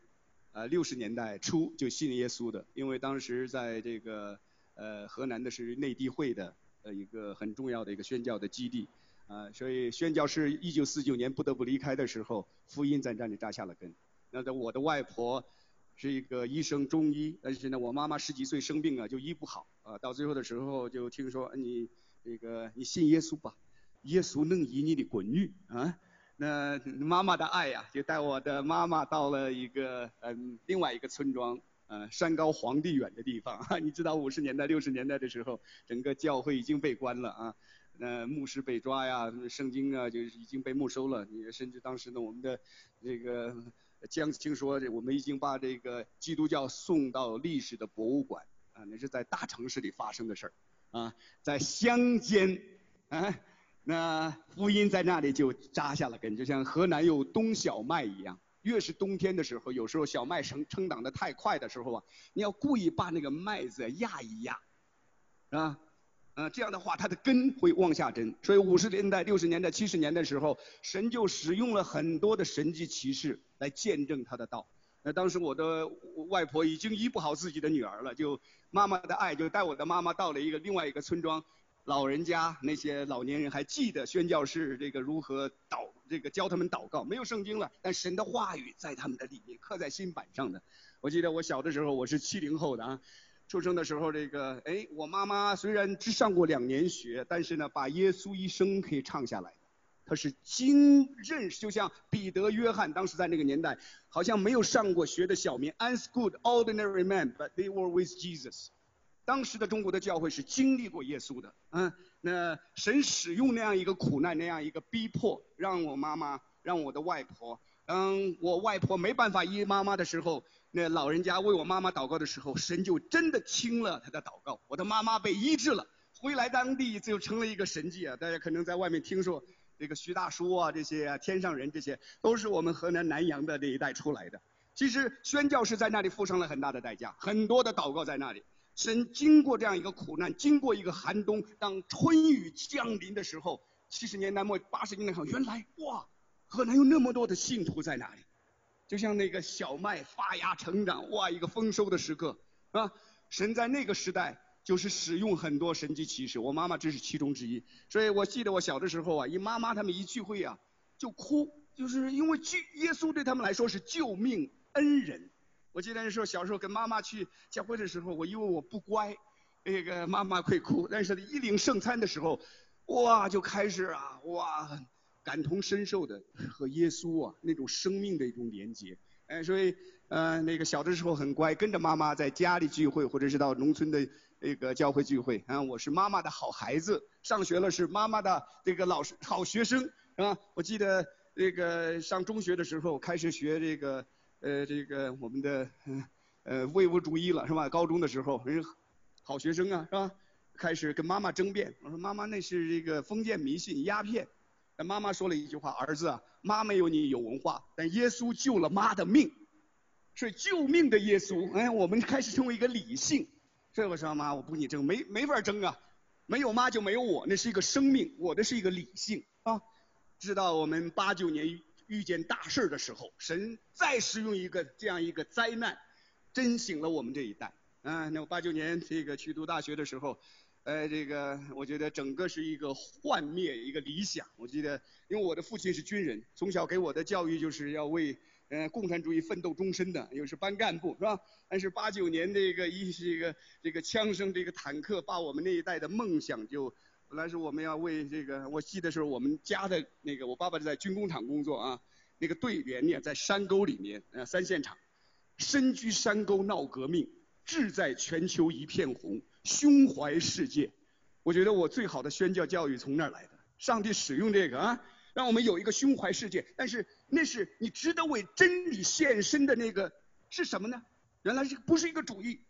呃六十年代初就信耶稣的，因为当时在这个呃河南的是内地会的呃一个很重要的一个宣教的基地啊，所以宣教是一九四九年不得不离开的时候，福音在那里扎下了根。那的我的外婆是一个医生中医，但是呢我妈妈十几岁生病啊就医不好啊，到最后的时候就听说你这个你信耶稣吧，耶稣能医你的闺女啊。那妈妈的爱呀，就带我的妈妈到了一个嗯另外一个村庄，呃山高皇帝远的地方。你知道五十年代六十年代的时候，整个教会已经被关了啊，那牧师被抓呀，圣经啊就是已经被没收了。你甚至当时呢，我们的这个将听说我们已经把这个基督教送到历史的博物馆啊，那是在大城市里发生的事儿啊，在乡间啊。那福音在那里就扎下了根，就像河南有冬小麦一样。越是冬天的时候，有时候小麦成成长的太快的时候啊，你要故意把那个麦子压一压，啊，呃，这样的话它的根会往下针。所以五十年代、六十年代、七十年的时候，神就使用了很多的神迹奇事来见证他的道。那当时我的外婆已经医不好自己的女儿了，就妈妈的爱就带我的妈妈到了一个另外一个村庄。老人家那些老年人还记得宣教士这个如何祷这个教他们祷告，没有圣经了，但神的话语在他们的里面刻在心板上的。我记得我小的时候，我是七零后的啊，出生的时候这个哎，我妈妈虽然只上过两年学，但是呢把耶稣一生可以唱下来，他是经认识，就像彼得、约翰当时在那个年代，好像没有上过学的小民，unschooled ordinary man，but they were with Jesus。当时的中国的教会是经历过耶稣的，嗯，那神使用那样一个苦难，那样一个逼迫，让我妈妈，让我的外婆，嗯，我外婆没办法医妈妈的时候，那老人家为我妈妈祷告的时候，神就真的听了他的祷告，我的妈妈被医治了，回来当地就成了一个神迹啊！大家可能在外面听说这个徐大叔啊，这些天上人，这些都是我们河南南阳的这一代出来的。其实宣教士在那里付上了很大的代价，很多的祷告在那里。神经过这样一个苦难，经过一个寒冬，当春雨降临的时候，七十年代末八十年代初，原来哇，河南有那么多的信徒在那里，就像那个小麦发芽成长，哇，一个丰收的时刻啊！神在那个时代就是使用很多神迹奇事，我妈妈这是其中之一。所以我记得我小的时候啊，一妈妈他们一聚会啊就哭，就是因为救耶稣对他们来说是救命恩人。我记得那时候小时候跟妈妈去教会的时候，我因为我不乖，那个妈妈会哭。但是一领圣餐的时候，哇，就开始啊，哇，感同身受的和耶稣啊那种生命的一种连接。哎，所以呃那个小的时候很乖，跟着妈妈在家里聚会，或者是到农村的那个教会聚会。啊，我是妈妈的好孩子，上学了是妈妈的这个老师好学生，是吧？我记得那个上中学的时候开始学这个。呃，这个我们的呃唯物主义了是吧？高中的时候，人好学生啊是吧？开始跟妈妈争辩，我说妈妈那是这个封建迷信鸦片。那妈妈说了一句话，儿子啊，妈没有你有文化，但耶稣救了妈的命，是救命的耶稣。哎，我们开始成为一个理性。所以我说妈，我不跟你争，没没法争啊。没有妈就没有我，那是一个生命，我的是一个理性啊。直到我们八九年遇见大事的时候，神再使用一个这样一个灾难，震醒了我们这一代啊。那我八九年这个去读大学的时候，呃，这个我觉得整个是一个幻灭，一个理想。我记得，因为我的父亲是军人，从小给我的教育就是要为。嗯，共产主义奋斗终身的，又是班干部，是吧？但是八九年这个一这个这个枪声，这个坦克，把我们那一代的梦想就，本来是我们要为这个，我记得是我们家的那个，我爸爸是在军工厂工作啊，那个队员呢在山沟里面，呃，三线厂，身居山沟闹革命，志在全球一片红，胸怀世界。我觉得我最好的宣教教育从那儿来的，上帝使用这个啊。让我们有一个胸怀世界，但是那是你值得为真理献身的那个是什么呢？原来是不是一个主义？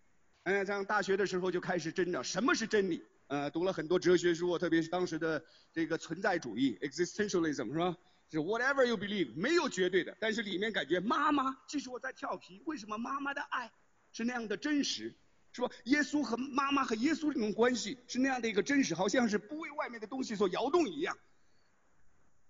嗯，上大学的时候就开始真的什么是真理？呃，读了很多哲学书，特别是当时的这个存在主义 （existentialism） 是吧？是 whatever you believe，没有绝对的，但是里面感觉妈妈，即使我在调皮，为什么妈妈的爱是那样的真实？是吧？耶稣和妈妈和耶稣这种关系是那样的一个真实，好像是不为外面的东西所摇动一样。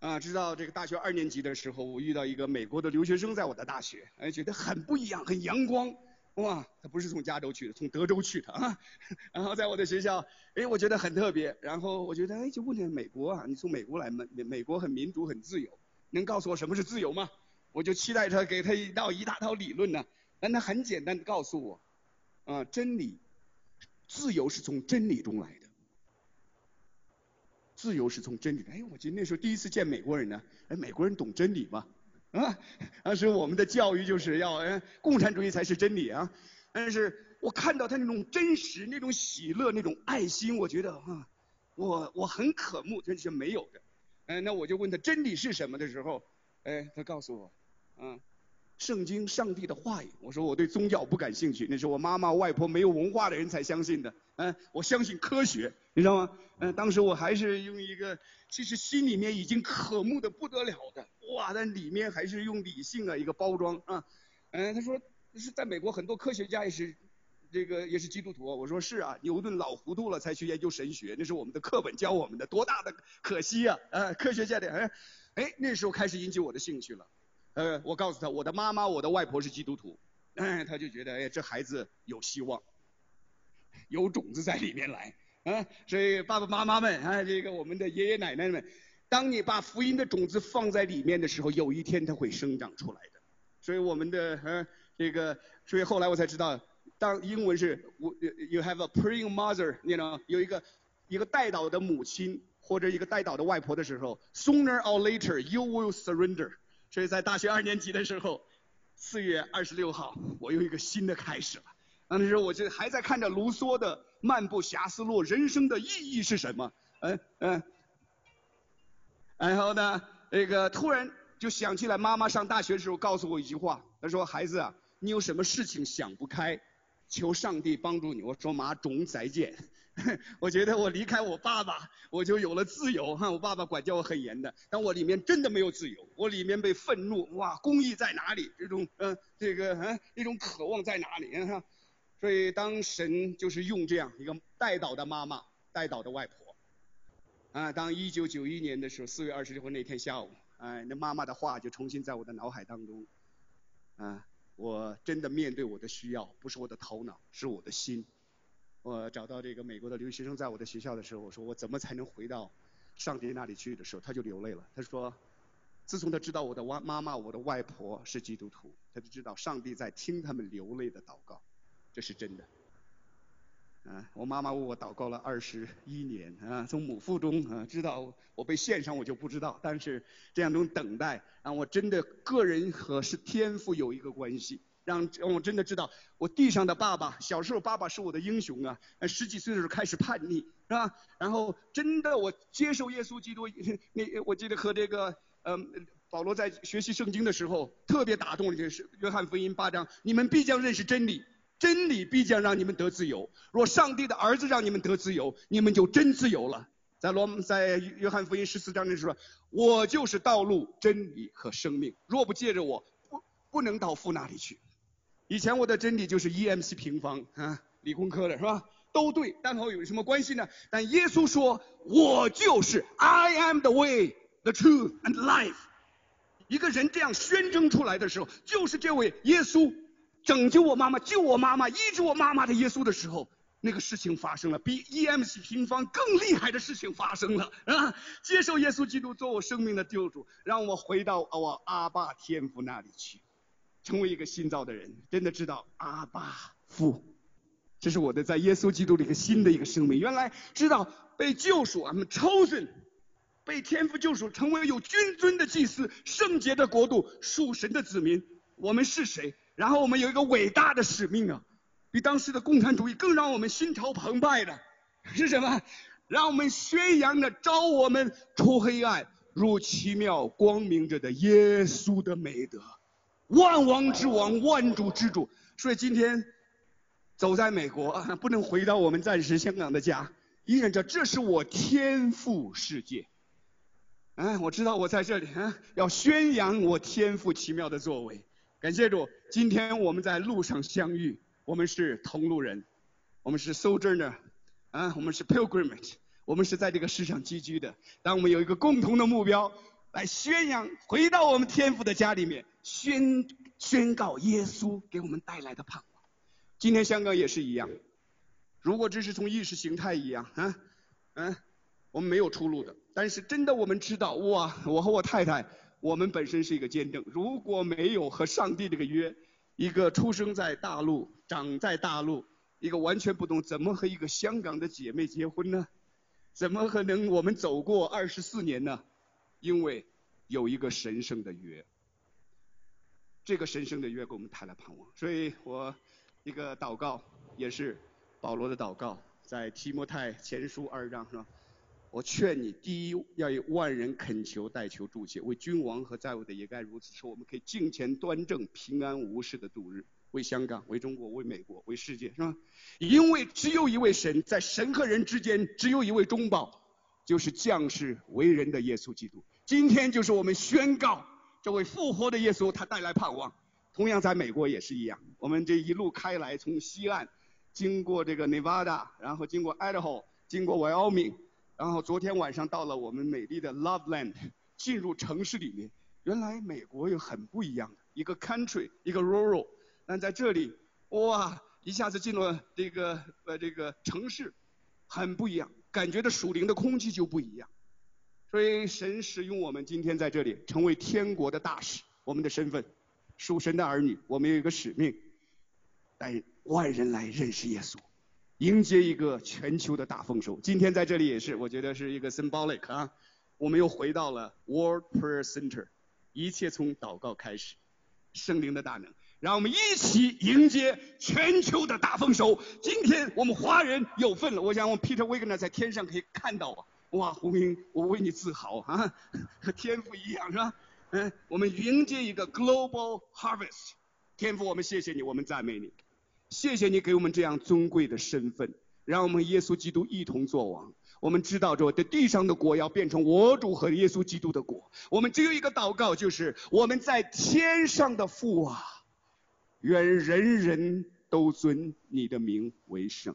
啊，直到这个大学二年级的时候，我遇到一个美国的留学生，在我的大学，哎，觉得很不一样，很阳光，哇，他不是从加州去的，从德州去的啊，然后在我的学校，哎，我觉得很特别，然后我觉得，哎，就问他美国啊，你从美国来？美美国很民主，很自由，能告诉我什么是自由吗？我就期待他给他一道一大套理论呢，但他很简单的告诉我，啊，真理，自由是从真理中来的。自由是从真理。哎，我记得那时候第一次见美国人呢，哎，美国人懂真理吗？啊，当时我们的教育就是要，嗯，共产主义才是真理啊。但是我看到他那种真实、那种喜乐、那种爱心，我觉得啊，我我很可慕，这是没有的。嗯，那我就问他真理是什么的时候，哎，他告诉我，嗯。圣经，上帝的话语。我说我对宗教不感兴趣，那是我妈妈、外婆没有文化的人才相信的。嗯，我相信科学，你知道吗？嗯，当时我还是用一个，其实心里面已经渴慕的不得了的，哇，但里面还是用理性的一个包装啊。嗯，他说是在美国很多科学家也是这个也是基督徒。我说是啊，牛顿老糊涂了才去研究神学，那是我们的课本教我们的，多大的可惜啊！啊，科学家的，哎，哎，那时候开始引起我的兴趣了。呃，我告诉他，我的妈妈、我的外婆是基督徒，哎，他就觉得，哎，这孩子有希望，有种子在里面来，啊，所以爸爸妈妈们，啊，这个我们的爷爷奶奶们，当你把福音的种子放在里面的时候，有一天它会生长出来的。所以我们的，呃，这个，所以后来我才知道，当英文是，我，you have a praying mother，你 know，有一个一个带导的母亲或者一个带导的外婆的时候，sooner or later you will surrender。所以在大学二年级的时候，四月二十六号，我有一个新的开始了。那时候我就还在看着卢梭的《漫步霞斯路》，人生的意义是什么？嗯嗯。然后呢，那个突然就想起来，妈妈上大学的时候告诉我一句话，她说：“孩子啊，你有什么事情想不开，求上帝帮助你。”我说：“马总再见。” 我觉得我离开我爸爸，我就有了自由哈。我爸爸管教我很严的，但我里面真的没有自由，我里面被愤怒哇，公义在哪里？这种嗯，这个嗯，一种渴望在哪里？哈，所以当神就是用这样一个带倒的妈妈，带倒的外婆，啊，当一九九一年的时候，四月二十六号那天下午，哎，那妈妈的话就重新在我的脑海当中，啊，我真的面对我的需要，不是我的头脑，是我的心。我找到这个美国的留学生在我的学校的时候，我说我怎么才能回到上帝那里去的时候，他就流泪了。他说，自从他知道我的妈妈妈、我的外婆是基督徒，他就知道上帝在听他们流泪的祷告，这是真的。啊，我妈妈为我祷告了二十一年啊，从母腹中啊知道我被献上，我就不知道。但是这样一种等待，让我真的个人和是天赋有一个关系。让让我真的知道，我地上的爸爸，小时候爸爸是我的英雄啊！十几岁的时候开始叛逆，是吧？然后真的我接受耶稣基督，那我记得和这个嗯保罗在学习圣经的时候，特别打动就是约翰福音八章，你们必将认识真理，真理必将让你们得自由。若上帝的儿子让你们得自由，你们就真自由了。在罗在约翰福音十四章的时候，我就是道路、真理和生命，若不借着我，不不能到父那里去。以前我的真理就是 E M C 平方啊，理工科的是吧？都对，但和我有什么关系呢？但耶稣说：“我就是 I am the way, the truth and life。”一个人这样宣称出来的时候，就是这位耶稣拯救我妈妈、救我妈妈、医治我妈妈的耶稣的时候，那个事情发生了，比 EMC 平方更厉害的事情发生了啊！接受耶稣基督做我生命的救主，让我回到我阿爸天父那里去，成为一个新造的人，真的知道阿爸父。这是我的在耶稣基督的一个新的一个生命。原来知道被救赎啊，我们 chosen，被天父救赎，成为有君尊的祭司，圣洁的国度，属神的子民。我们是谁？然后我们有一个伟大的使命啊，比当时的共产主义更让我们心潮澎湃的是什么？让我们宣扬着招我们出黑暗入奇妙光明者的耶稣的美德，万王之王，万主之主。所以今天。走在美国，不能回到我们暂时香港的家，依然着这是我天赋世界。哎，我知道我在这里啊，要宣扬我天赋奇妙的作为。感谢主，今天我们在路上相遇，我们是同路人，我们是 sojourner，啊，我们是 pilgrimage，我们是在这个世上寄居的。当我们有一个共同的目标，来宣扬，回到我们天赋的家里面，宣宣告耶稣给我们带来的盼望。今天香港也是一样，如果只是从意识形态一样啊，嗯，我们没有出路的。但是真的我们知道，哇，我和我太太，我们本身是一个见证。如果没有和上帝这个约，一个出生在大陆、长在大陆，一个完全不懂怎么和一个香港的姐妹结婚呢？怎么可能我们走过二十四年呢？因为有一个神圣的约，这个神圣的约给我们带来盼望。所以我。一个祷告也是保罗的祷告，在提摩太前书二章是吧？我劝你，第一要以万人恳求代求助谢，为君王和在位的也该如此，说我们可以敬虔端正、平安无事的度日，为香港、为中国、为美国、为世界是吧？因为只有一位神，在神和人之间只有一位中保，就是降世为人的耶稣基督。今天就是我们宣告这位复活的耶稣，他带来盼望。同样在美国也是一样，我们这一路开来，从西岸经过这个 Nevada，然后经过 Idaho，经过 Wyoming，然后昨天晚上到了我们美丽的 Loveland，进入城市里面。原来美国有很不一样的一个 country，一个 rural，但在这里，哇，一下子进入这个呃这个城市，很不一样，感觉的属灵的空气就不一样。所以神使用我们今天在这里，成为天国的大使，我们的身份。属神的儿女，我们有一个使命，带万人来认识耶稣，迎接一个全球的大丰收。今天在这里也是，我觉得是一个 symbolic 啊，我们又回到了 World Prayer Center，一切从祷告开始，圣灵的大能，让我们一起迎接全球的大丰收。今天我们华人有份了，我想我们 Peter Wigner 在天上可以看到啊，哇，胡明，我为你自豪啊，和天赋一样是吧？嗯，我们迎接一个 global harvest，天赋，我们谢谢你，我们赞美你，谢谢你给我们这样尊贵的身份，让我们耶稣基督一同作王。我们知道着这地上的国要变成我主和耶稣基督的国。我们只有一个祷告，就是我们在天上的父啊，愿人人都尊你的名为圣，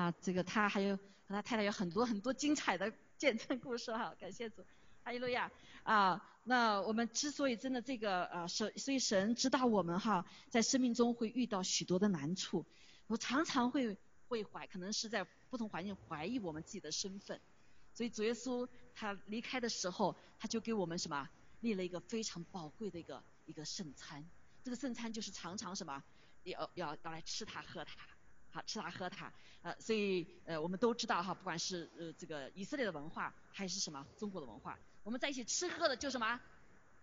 啊，这个他还有。和他太太有很多很多精彩的见证故事哈，感谢主，哈利路亚啊！那我们之所以真的这个呃神，所以神知道我们哈，在生命中会遇到许多的难处，我常常会会怀，可能是在不同环境怀疑我们自己的身份，所以主耶稣他离开的时候，他就给我们什么立了一个非常宝贵的一个一个圣餐，这个圣餐就是常常什么要要要来吃它喝它。好吃它喝它，呃，所以呃我们都知道哈，不管是呃这个以色列的文化还是什么中国的文化，我们在一起吃喝的就什么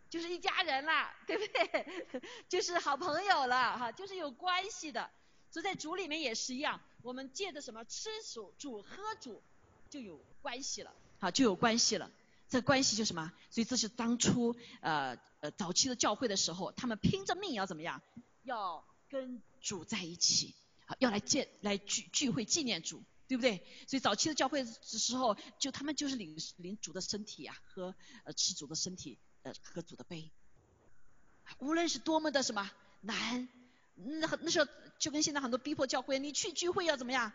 就是一家人啦，对不对？就是好朋友了哈，就是有关系的。所以在主里面也是一样，我们借着什么吃主主喝主就有关系了，好就有关系了。这关系就什么？所以这是当初呃呃早期的教会的时候，他们拼着命要怎么样？要跟主在一起，要来见来聚聚会纪念主，对不对？所以早期的教会的时候，就他们就是领领主的身体呀，喝呃吃主的身体，呃喝主的杯。无论是多么的什么难，那那时候就跟现在很多逼迫教会，你去聚会要怎么样？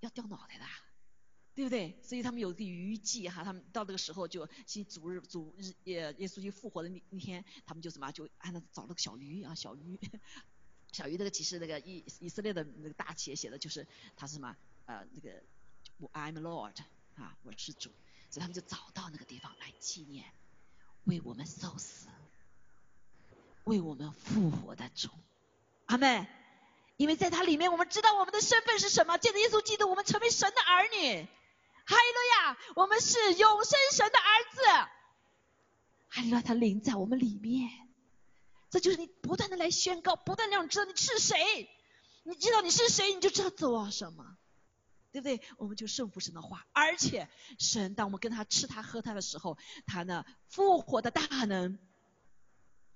要掉脑袋的。对不对？所以他们有个余悸哈，他们到这个时候就新主日主日耶耶稣基复活的那那天，他们就什么就按照找了个小鱼啊小鱼，小于那个其实那个以以色列的那个大企业写的就是他是什么呃那个 I'm Lord 啊我是主，所以他们就找到那个地方来纪念为我们受死为我们复活的主，阿妹，因为在它里面我们知道我们的身份是什么，借着耶稣基督我们成为神的儿女。哈利路亚，我们是永生神的儿子。哈利路亚，他灵在我们里面。这就是你不断的来宣告，不断让知道你是谁。你知道你是谁，你就知道做什么，对不对？我们就胜负神的话，而且神当我们跟他吃他喝他的时候，他的复活的大能。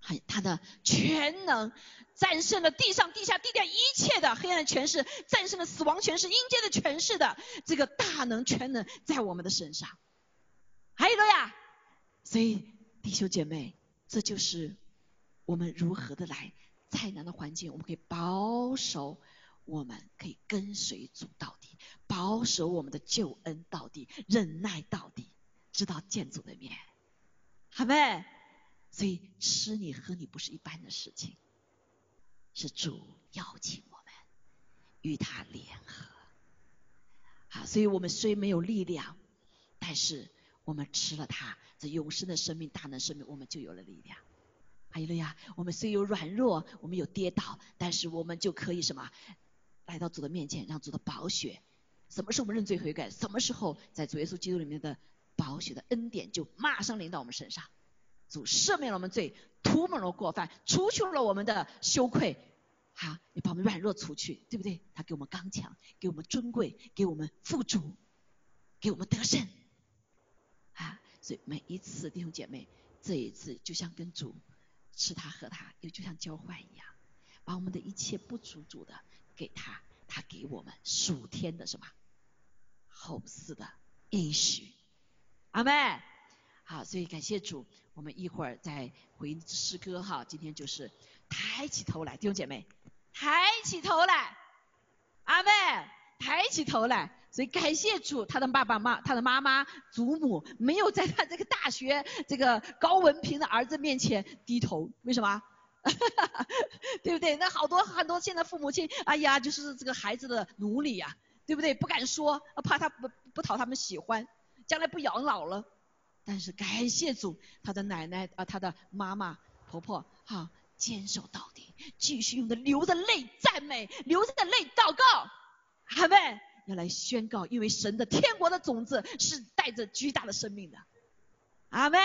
很，他的全能战胜了地上、地下、地底一切的黑暗权势，战胜了死亡权势、阴间的权势的这个大能全能在我们的身上。还有个呀，所以弟兄姐妹，这就是我们如何的来再难的环境，我们可以保守，我们可以跟随主到底，保守我们的救恩到底，忍耐到底，直到见主的面，好没？所以吃你喝你不是一般的事情，是主邀请我们与他联合。好，所以我们虽没有力量，但是我们吃了它，这永生的生命、大能生命，我们就有了力量。还有了呀，我们虽有软弱，我们有跌倒，但是我们就可以什么？来到主的面前，让主的宝血。什么时候我们认罪悔改？什么时候在主耶稣基督里面的宝血的恩典就马上临到我们身上？主赦免了我们罪，涂抹了过犯，除去了我们的羞愧，好，你把我们软弱除去，对不对？他给我们刚强，给我们尊贵，给我们富足，给我们得胜，啊！所以每一次弟兄姐妹，这一次就像跟主吃他喝他，又就像交换一样，把我们的一切不足足的给他，他给我们属天的什么后世的应许，阿妹。好，所以感谢主，我们一会儿再回诗歌哈。今天就是抬起头来，弟兄姐妹，抬起头来，阿妹，抬起头来。所以感谢主，他的爸爸妈，他的妈妈、祖母没有在他这个大学这个高文凭的儿子面前低头，为什么？对不对？那好多很多现在父母亲，哎呀，就是这个孩子的奴隶呀，对不对？不敢说，怕他不不讨他们喜欢，将来不养老了。但是感谢主，他的奶奶啊，他的妈妈、婆婆，哈，坚守到底，继续用的流着泪赞美，流着泪祷告，阿妹要来宣告，因为神的天国的种子是带着巨大的生命的，阿妹，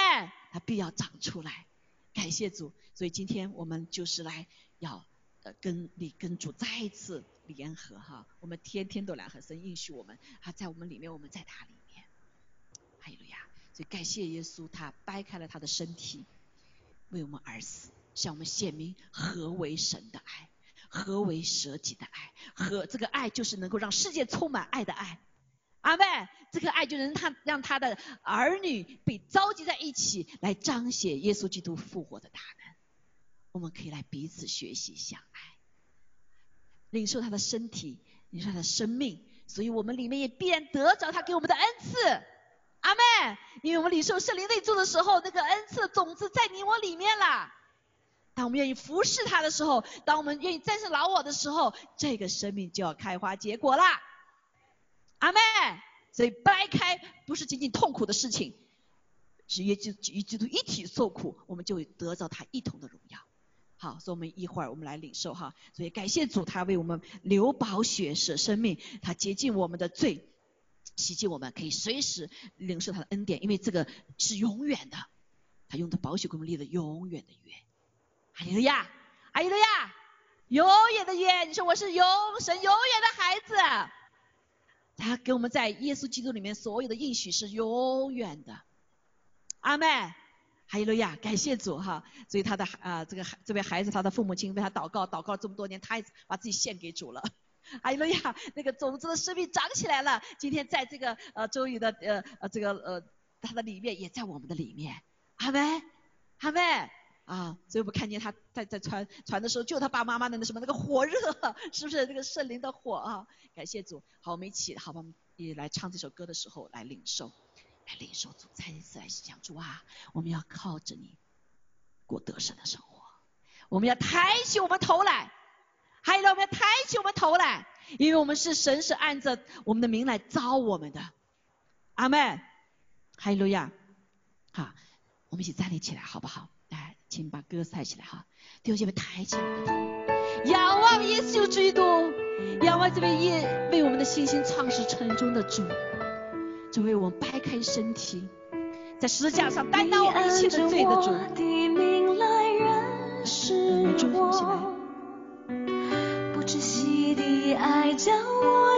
他必要长出来。感谢主，所以今天我们就是来要呃跟你跟主再一次联合哈，我们天天都来和神应许我们，啊，在我们里面，我们在他里面，哈利路亚。所以感谢耶稣，他掰开了他的身体，为我们而死，向我们显明何为神的爱，何为舍己的爱，和这个爱就是能够让世界充满爱的爱。阿妹，这个爱就能他让他的儿女被召集在一起，来彰显耶稣基督复活的大能。我们可以来彼此学习相爱，领受他的身体，领受他的生命，所以我们里面也必然得着他给我们的恩赐。阿妹，因为我们领受圣灵内住的时候，那个恩赐种子在你我里面了。当我们愿意服侍他的时候，当我们愿意战胜老我的时候，这个生命就要开花结果啦。阿妹，所以掰开不是仅仅痛苦的事情，是约基与基督一体受苦，我们就会得到他一同的荣耀。好，所以我们一会儿我们来领受哈。所以感谢主，他为我们流宝血舍生命，他洁净我们的罪。洗净我们，可以随时领受他的恩典，因为这个是永远的，他用的宝血给我们立了永远的约。阿利路亚，阿利路亚，永远的约。你说我是永神永远的孩子。他给我们在耶稣基督里面所有的应许是永远的。阿妹，哈利路亚，感谢主哈。所以他的啊这个这位孩子，他的父母亲为他祷告，祷告这么多年，他也把自己献给主了。哈利路亚，那个种子的生命长起来了。今天在这个呃周宇的呃呃这个呃他的里面，也在我们的里面。阿妹，阿妹。啊，所以我们看见他在在传传的时候，就他爸爸妈妈的那什么那个火热，是不是？那个圣灵的火啊？感谢主，好，我们一起，好吧，我们也来唱这首歌的时候来领受，来领受主，再一次来想主啊，我们要靠着你过得胜的生活，我们要抬起我们头来，还有呢，我们要抬起我们头来，因为我们是神是按着我们的名来招我们的，阿门，哈利路亚，好，我们一起站立起来，好不好？来。请把歌抬起来哈，弟兄姐妹抬起来，仰望耶稣基督，仰望这位耶为我们的信心创始成终的主，这位我们掰开身体，在十字架上担当我们一切的罪的主。不知息的爱将我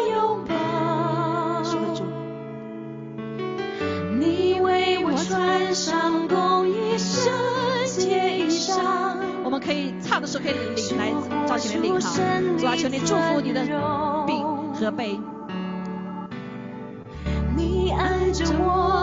的时候可以领来赵前面领哈，主啊求你祝福你的病和悲。你爱着我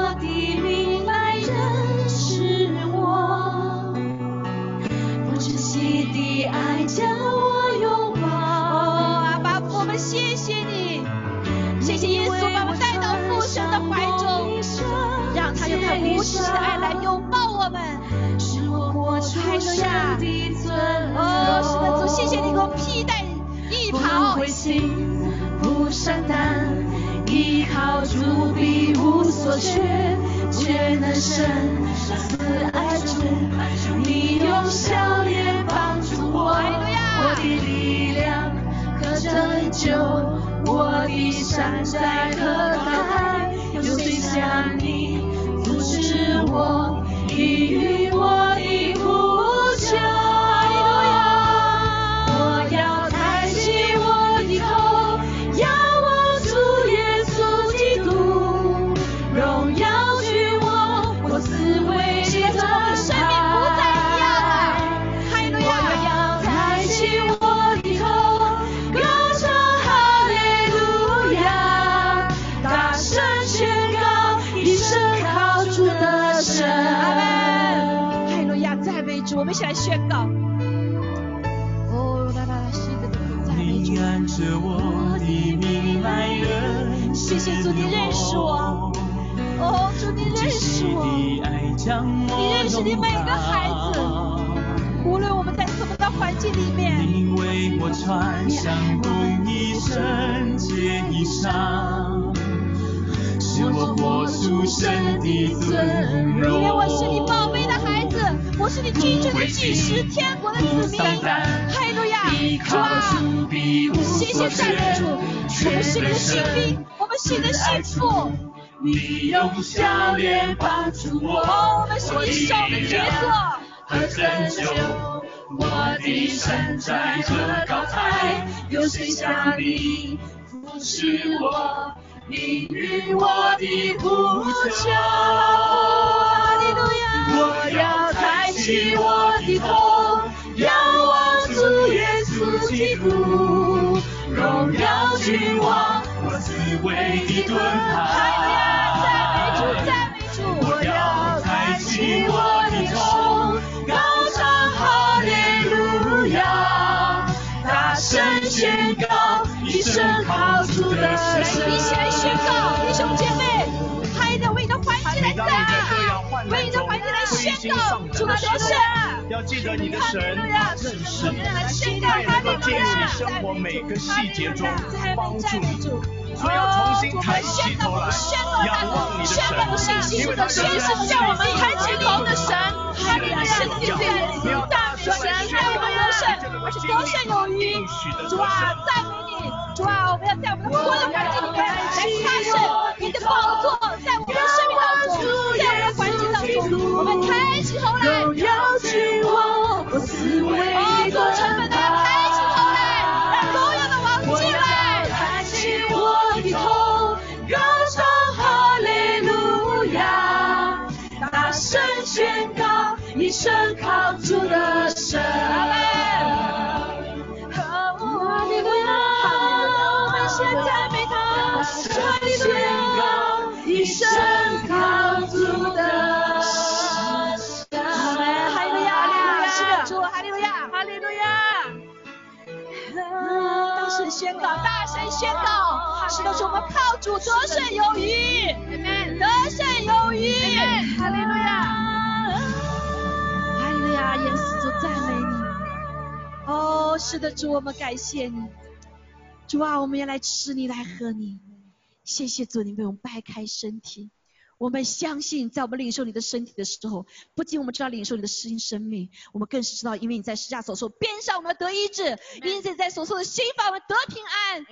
不伤胆，依靠主必无所缺，却能胜死爱主。你用笑脸帮助我，我的力量和拯救，我的山寨可高台，有谁像你扶持我，一起来宣告。哦，啦啦啦，是的，赞美主。谢谢主，你认识我。哦，主，你认识我。你认识你每个孩子，无论我们在什么的环境里面。你为我穿上红衣圣洁衣裳，是我活出神的尊谢谢赞美主，我们是你的新兵，我们是你的幸福。你用笑脸帮助我，我们是你手的杰作和拯救。我的山寨和高台，有谁像你扶持我，你与我的呼求？我要抬。起我的头，的盾牌。我要抬起我的头，高唱哈利路亚，大声宣告，一声好主的声。一起来宣告，弟兄姐妹，还得为你的环境来赞美，为你的环境来宣告，主的神。要记得你的神，认识你，他也能在你生活每个细节中帮助你。所以要重新抬起头来，仰望你的神，因为他是叫我们抬起头的神，他的神的最大神，让我们得胜，而且得胜有余。主啊，赞美你，主啊，我们要在我们的环境里面来开圣，你的宝座得胜有余，得胜有余，哈利路亚，哈利路亚，耶稣主赞美你。哦，是的，主，我们感谢你。主啊，我们要来吃你，来喝你。谢谢主，你为我们掰开身体。我们相信，在我们领受你的身体的时候，不仅我们知道领受你的实心生命，我们更是知道，因为你在施加所受边上，我们得医治；因此在所受的心法，我们得平安。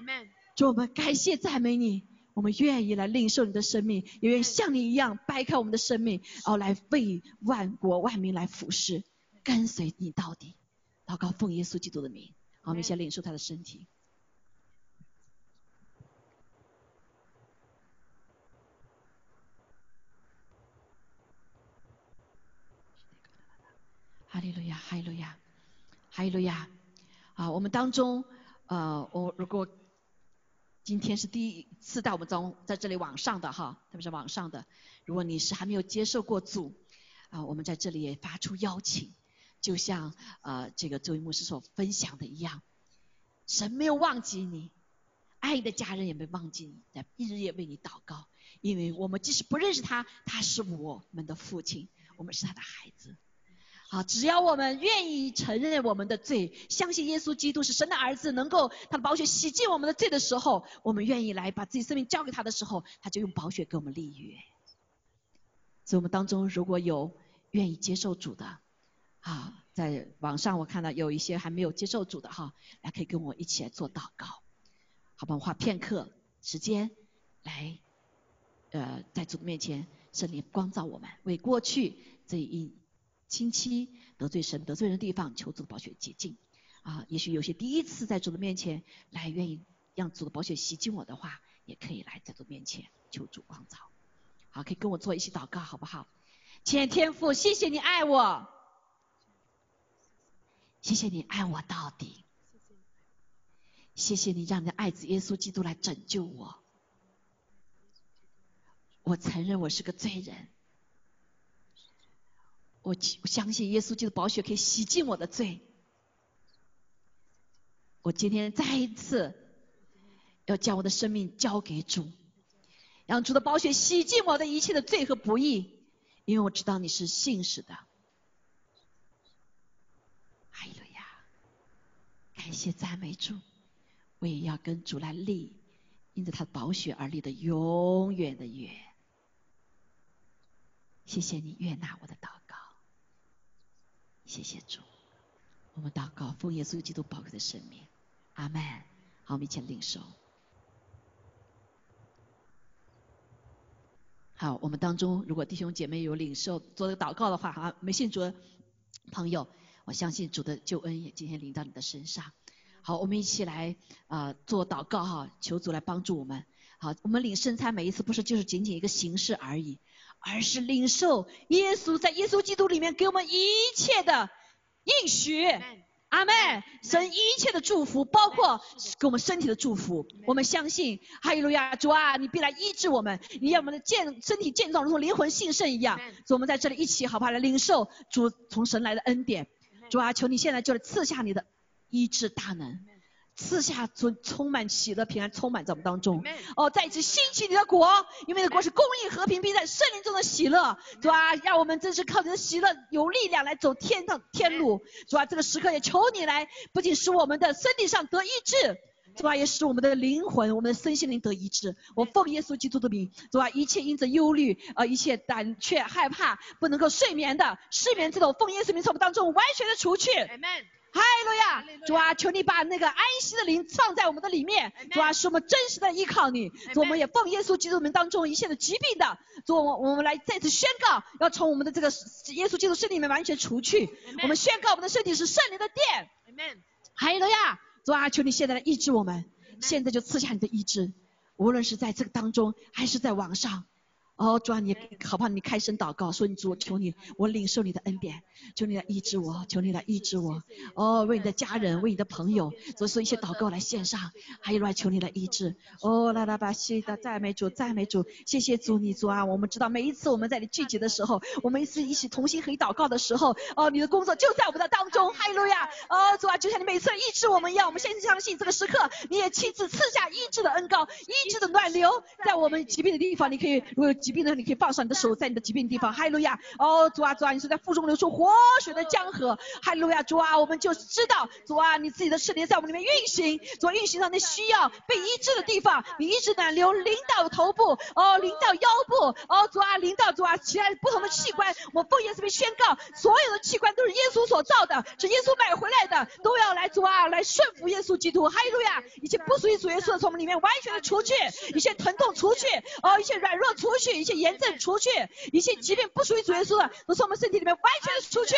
主，我们感谢赞美你，我们愿意来领受你的生命，也愿意像你一样掰开我们的生命，哦来为万国万民来服侍，跟随你到底。祷告奉耶稣基督的名，我们先领受他的身体。哈利路亚，哈利路亚，哈利路亚！啊，我们当中，呃，我如果今天是第一次在我们中在这里网上的哈，特别是网上的，如果你是还没有接受过主，啊，我们在这里也发出邀请，就像呃这个周一牧师所分享的一样，神没有忘记你，爱的家人也没忘记你，在一日夜为你祷告，因为我们即使不认识他，他是我们的父亲，我们是他的孩子。好，只要我们愿意承认我们的罪，相信耶稣基督是神的儿子，能够他的宝血洗净我们的罪的时候，我们愿意来把自己生命交给他的时候，他就用宝血给我们立约。所以我们当中如果有愿意接受主的，啊，在网上我看到有一些还没有接受主的哈，来可以跟我一起来做祷告，好吧？我花片刻时间来，呃，在主的面前圣灵光照我们，为过去这一。亲戚得罪神得罪人的地方，求主的宝血洁净啊！也许有些第一次在主的面前来，愿意让主的宝血洗净我的话，也可以来在主面前求主光照。好，可以跟我做一起祷告，好不好？亲爱天父，谢谢你爱我，谢谢你爱我到底，谢谢你让你的爱子耶稣基督来拯救我。我承认我是个罪人。我我相信耶稣基督宝血可以洗净我的罪。我今天再一次要将我的生命交给主，让主的宝血洗净我的一切的罪和不义，因为我知道你是信实的。哈利路亚！感谢赞美主，我也要跟主来立，因着他的宝血而立的永远的约。谢谢你悦纳我的祷。谢谢主，我们祷告奉耶稣基督宝贵的生命，阿门。好，我们一起领受。好，我们当中如果弟兄姐妹有领受做这个祷告的话，哈，没信主的朋友，我相信主的救恩也今天临到你的身上。好，我们一起来啊做祷告哈，求主来帮助我们。好，我们领圣餐每一次不是就是仅仅一个形式而已。而是领受耶稣在耶稣基督里面给我们一切的应许，阿门。神一切的祝福，包括给我们身体的祝福，我们相信。哈利路亚，主啊，你必来医治我们，你让我们的健身体健壮，如同灵魂兴盛一样。所以我们在这里一起，好不好？来领受主从神来的恩典。主啊，求你现在就来赐下你的医治大能。赐下充充满喜乐平安充满在我们当中。哦，再一次兴起你的国，因为你的国是公义和平并在圣灵中的喜乐，主啊，让我们真是靠你的喜乐有力量来走天的天路，主啊，这个时刻也求你来，不仅使我们的身体上得医治，主啊，也使我们的灵魂、我们的身心灵得医治。我奉耶稣基督的名，主啊，一切因着忧虑呃，一切胆怯害怕不能够睡眠的失眠这种，奉耶稣名从我们当中完全的除去。哈利路亚，主啊，求你把那个安息的灵放在我们的里面，主啊，使我们真实的依靠你。主，我们也奉耶稣基督门当中一切的疾病的，主，我我们来再次宣告，要从我们的这个耶稣基督身体里面完全除去。我们宣告我们的身体是圣灵的殿。哈利路亚，主啊，求你现在来医治我们，现在就赐下你的医治，无论是在这个当中还是在网上。哦，主啊，你好不好？你开声祷告，说你主，求你，我领受你的恩典，求你来医治我，求你来医治我。哦，为你的家人，为你的朋友，做所一些祷告来献上，还有来求你来医治。哦，来来吧，谢的赞美主，赞美主，谢谢主，你主啊，我们知道每一次我们在你聚集的时候，我们一次一起同心合意祷告的时候，哦，你的工作就在我们的当中，哈利路亚。哦，主啊，就像你每次医治我们一样，我们现在相信这个时刻，你也亲自赐下医治的恩膏，医治的暖流，在我们疾病的地方，你可以如果有疾病的时候，你可以放上你的手，在你的疾病地方，哈利路亚。哦，主啊，主啊，你是在腹中流出活水的江河，哈利路亚。主啊，我们就知道，主啊，你自己的圣灵在我们里面运行，主啊，运行到那需要被医治的地方，你医治暖流淋到头部，哦，淋到腰部，哦，主啊，淋到主啊，其他不同的器官，我奉耶稣名宣告，所有的器官都是耶稣所造的，是耶稣买回来的，都要来主啊，来顺服耶稣基督，哈利路亚。一切不属于主耶稣的，从我们里面完全的除去，一切疼痛除去，哦，一切软弱除去，一切炎症除去，一切疾病不属于主耶稣的，都从我们身体里面完全的除去。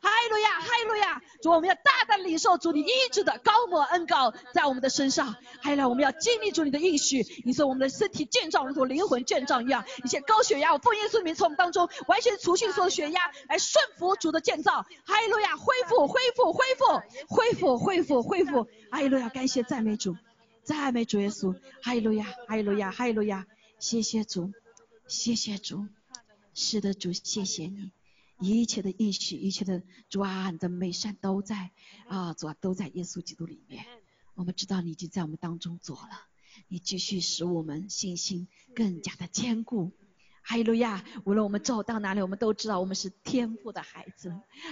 哈利路亚，哈利路亚。主，我们要大胆领受主你医治的高摩恩膏在我们的身上。还有呢，我们要经历主你的应许，你说我们的身体健壮如同灵魂健壮一样，一切高血压，我奉耶稣名从我们当中完全除去所有血压，来顺服主的建造。哈利路亚，恢复，恢复，恢复，恢复，恢复，恢复。哈利路亚，感谢赞美主，赞美主耶稣。哈利路亚，哈利路亚，哈利路亚，谢谢主，谢谢主，是的主，谢谢你。一切的应许，一切的主啊，你的美善都在啊，主啊，都在耶稣基督里面。我们知道你已经在我们当中做了，你继续使我们信心更加的坚固。哈利路亚！无论我们走到哪里，我们都知道我们是天赋的孩子。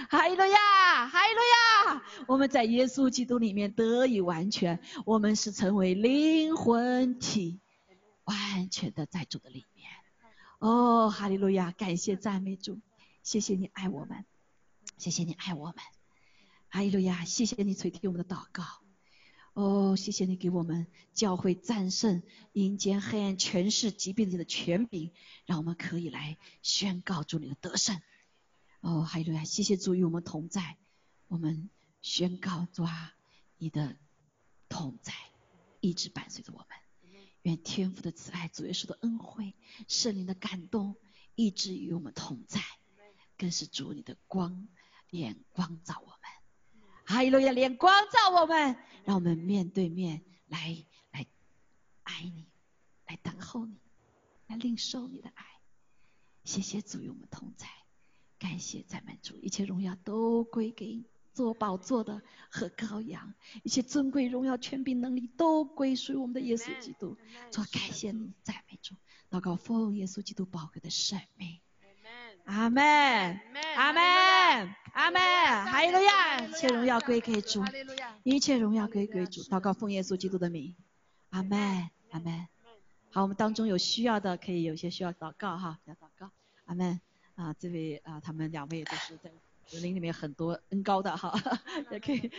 哈利路亚！哈利路亚！我们在耶稣基督里面得以完全，我们是成为灵魂体，完全的在主的里面。哦，哈利路亚！感谢赞美主。谢谢你爱我们，谢谢你爱我们，哈利路亚！谢谢你垂听我们的祷告，哦，谢谢你给我们教会战胜阴间黑暗权势疾病的权柄，让我们可以来宣告主你的得胜。哦，哈利路亚！谢谢主与我们同在，我们宣告主啊，你的同在一直伴随着我们。愿天父的慈爱、主耶稣的恩惠、圣灵的感动一直与我们同在。更是主你的光，眼光照我们，哈利路亚，脸光照我们，让我们面对面来来爱你，来等候你，来领受你的爱。谢谢主与我们同在，感谢赞美主，一切荣耀都归给你做宝座的和羔羊，一切尊贵荣耀权柄能力都归属于我们的耶稣基督。做感谢你，赞美主，祷告奉耶稣基督宝贵的圣名。阿门，阿门，阿门，哈利路亚！一切荣耀归给主，一切荣耀归给主。祷告奉耶稣基督的名，阿门，阿门。好，我们当中有需要的，可以有些需要祷告哈，要祷告。阿门。啊，这位啊，他们两位都是在灵里面很多恩高的哈，也可以。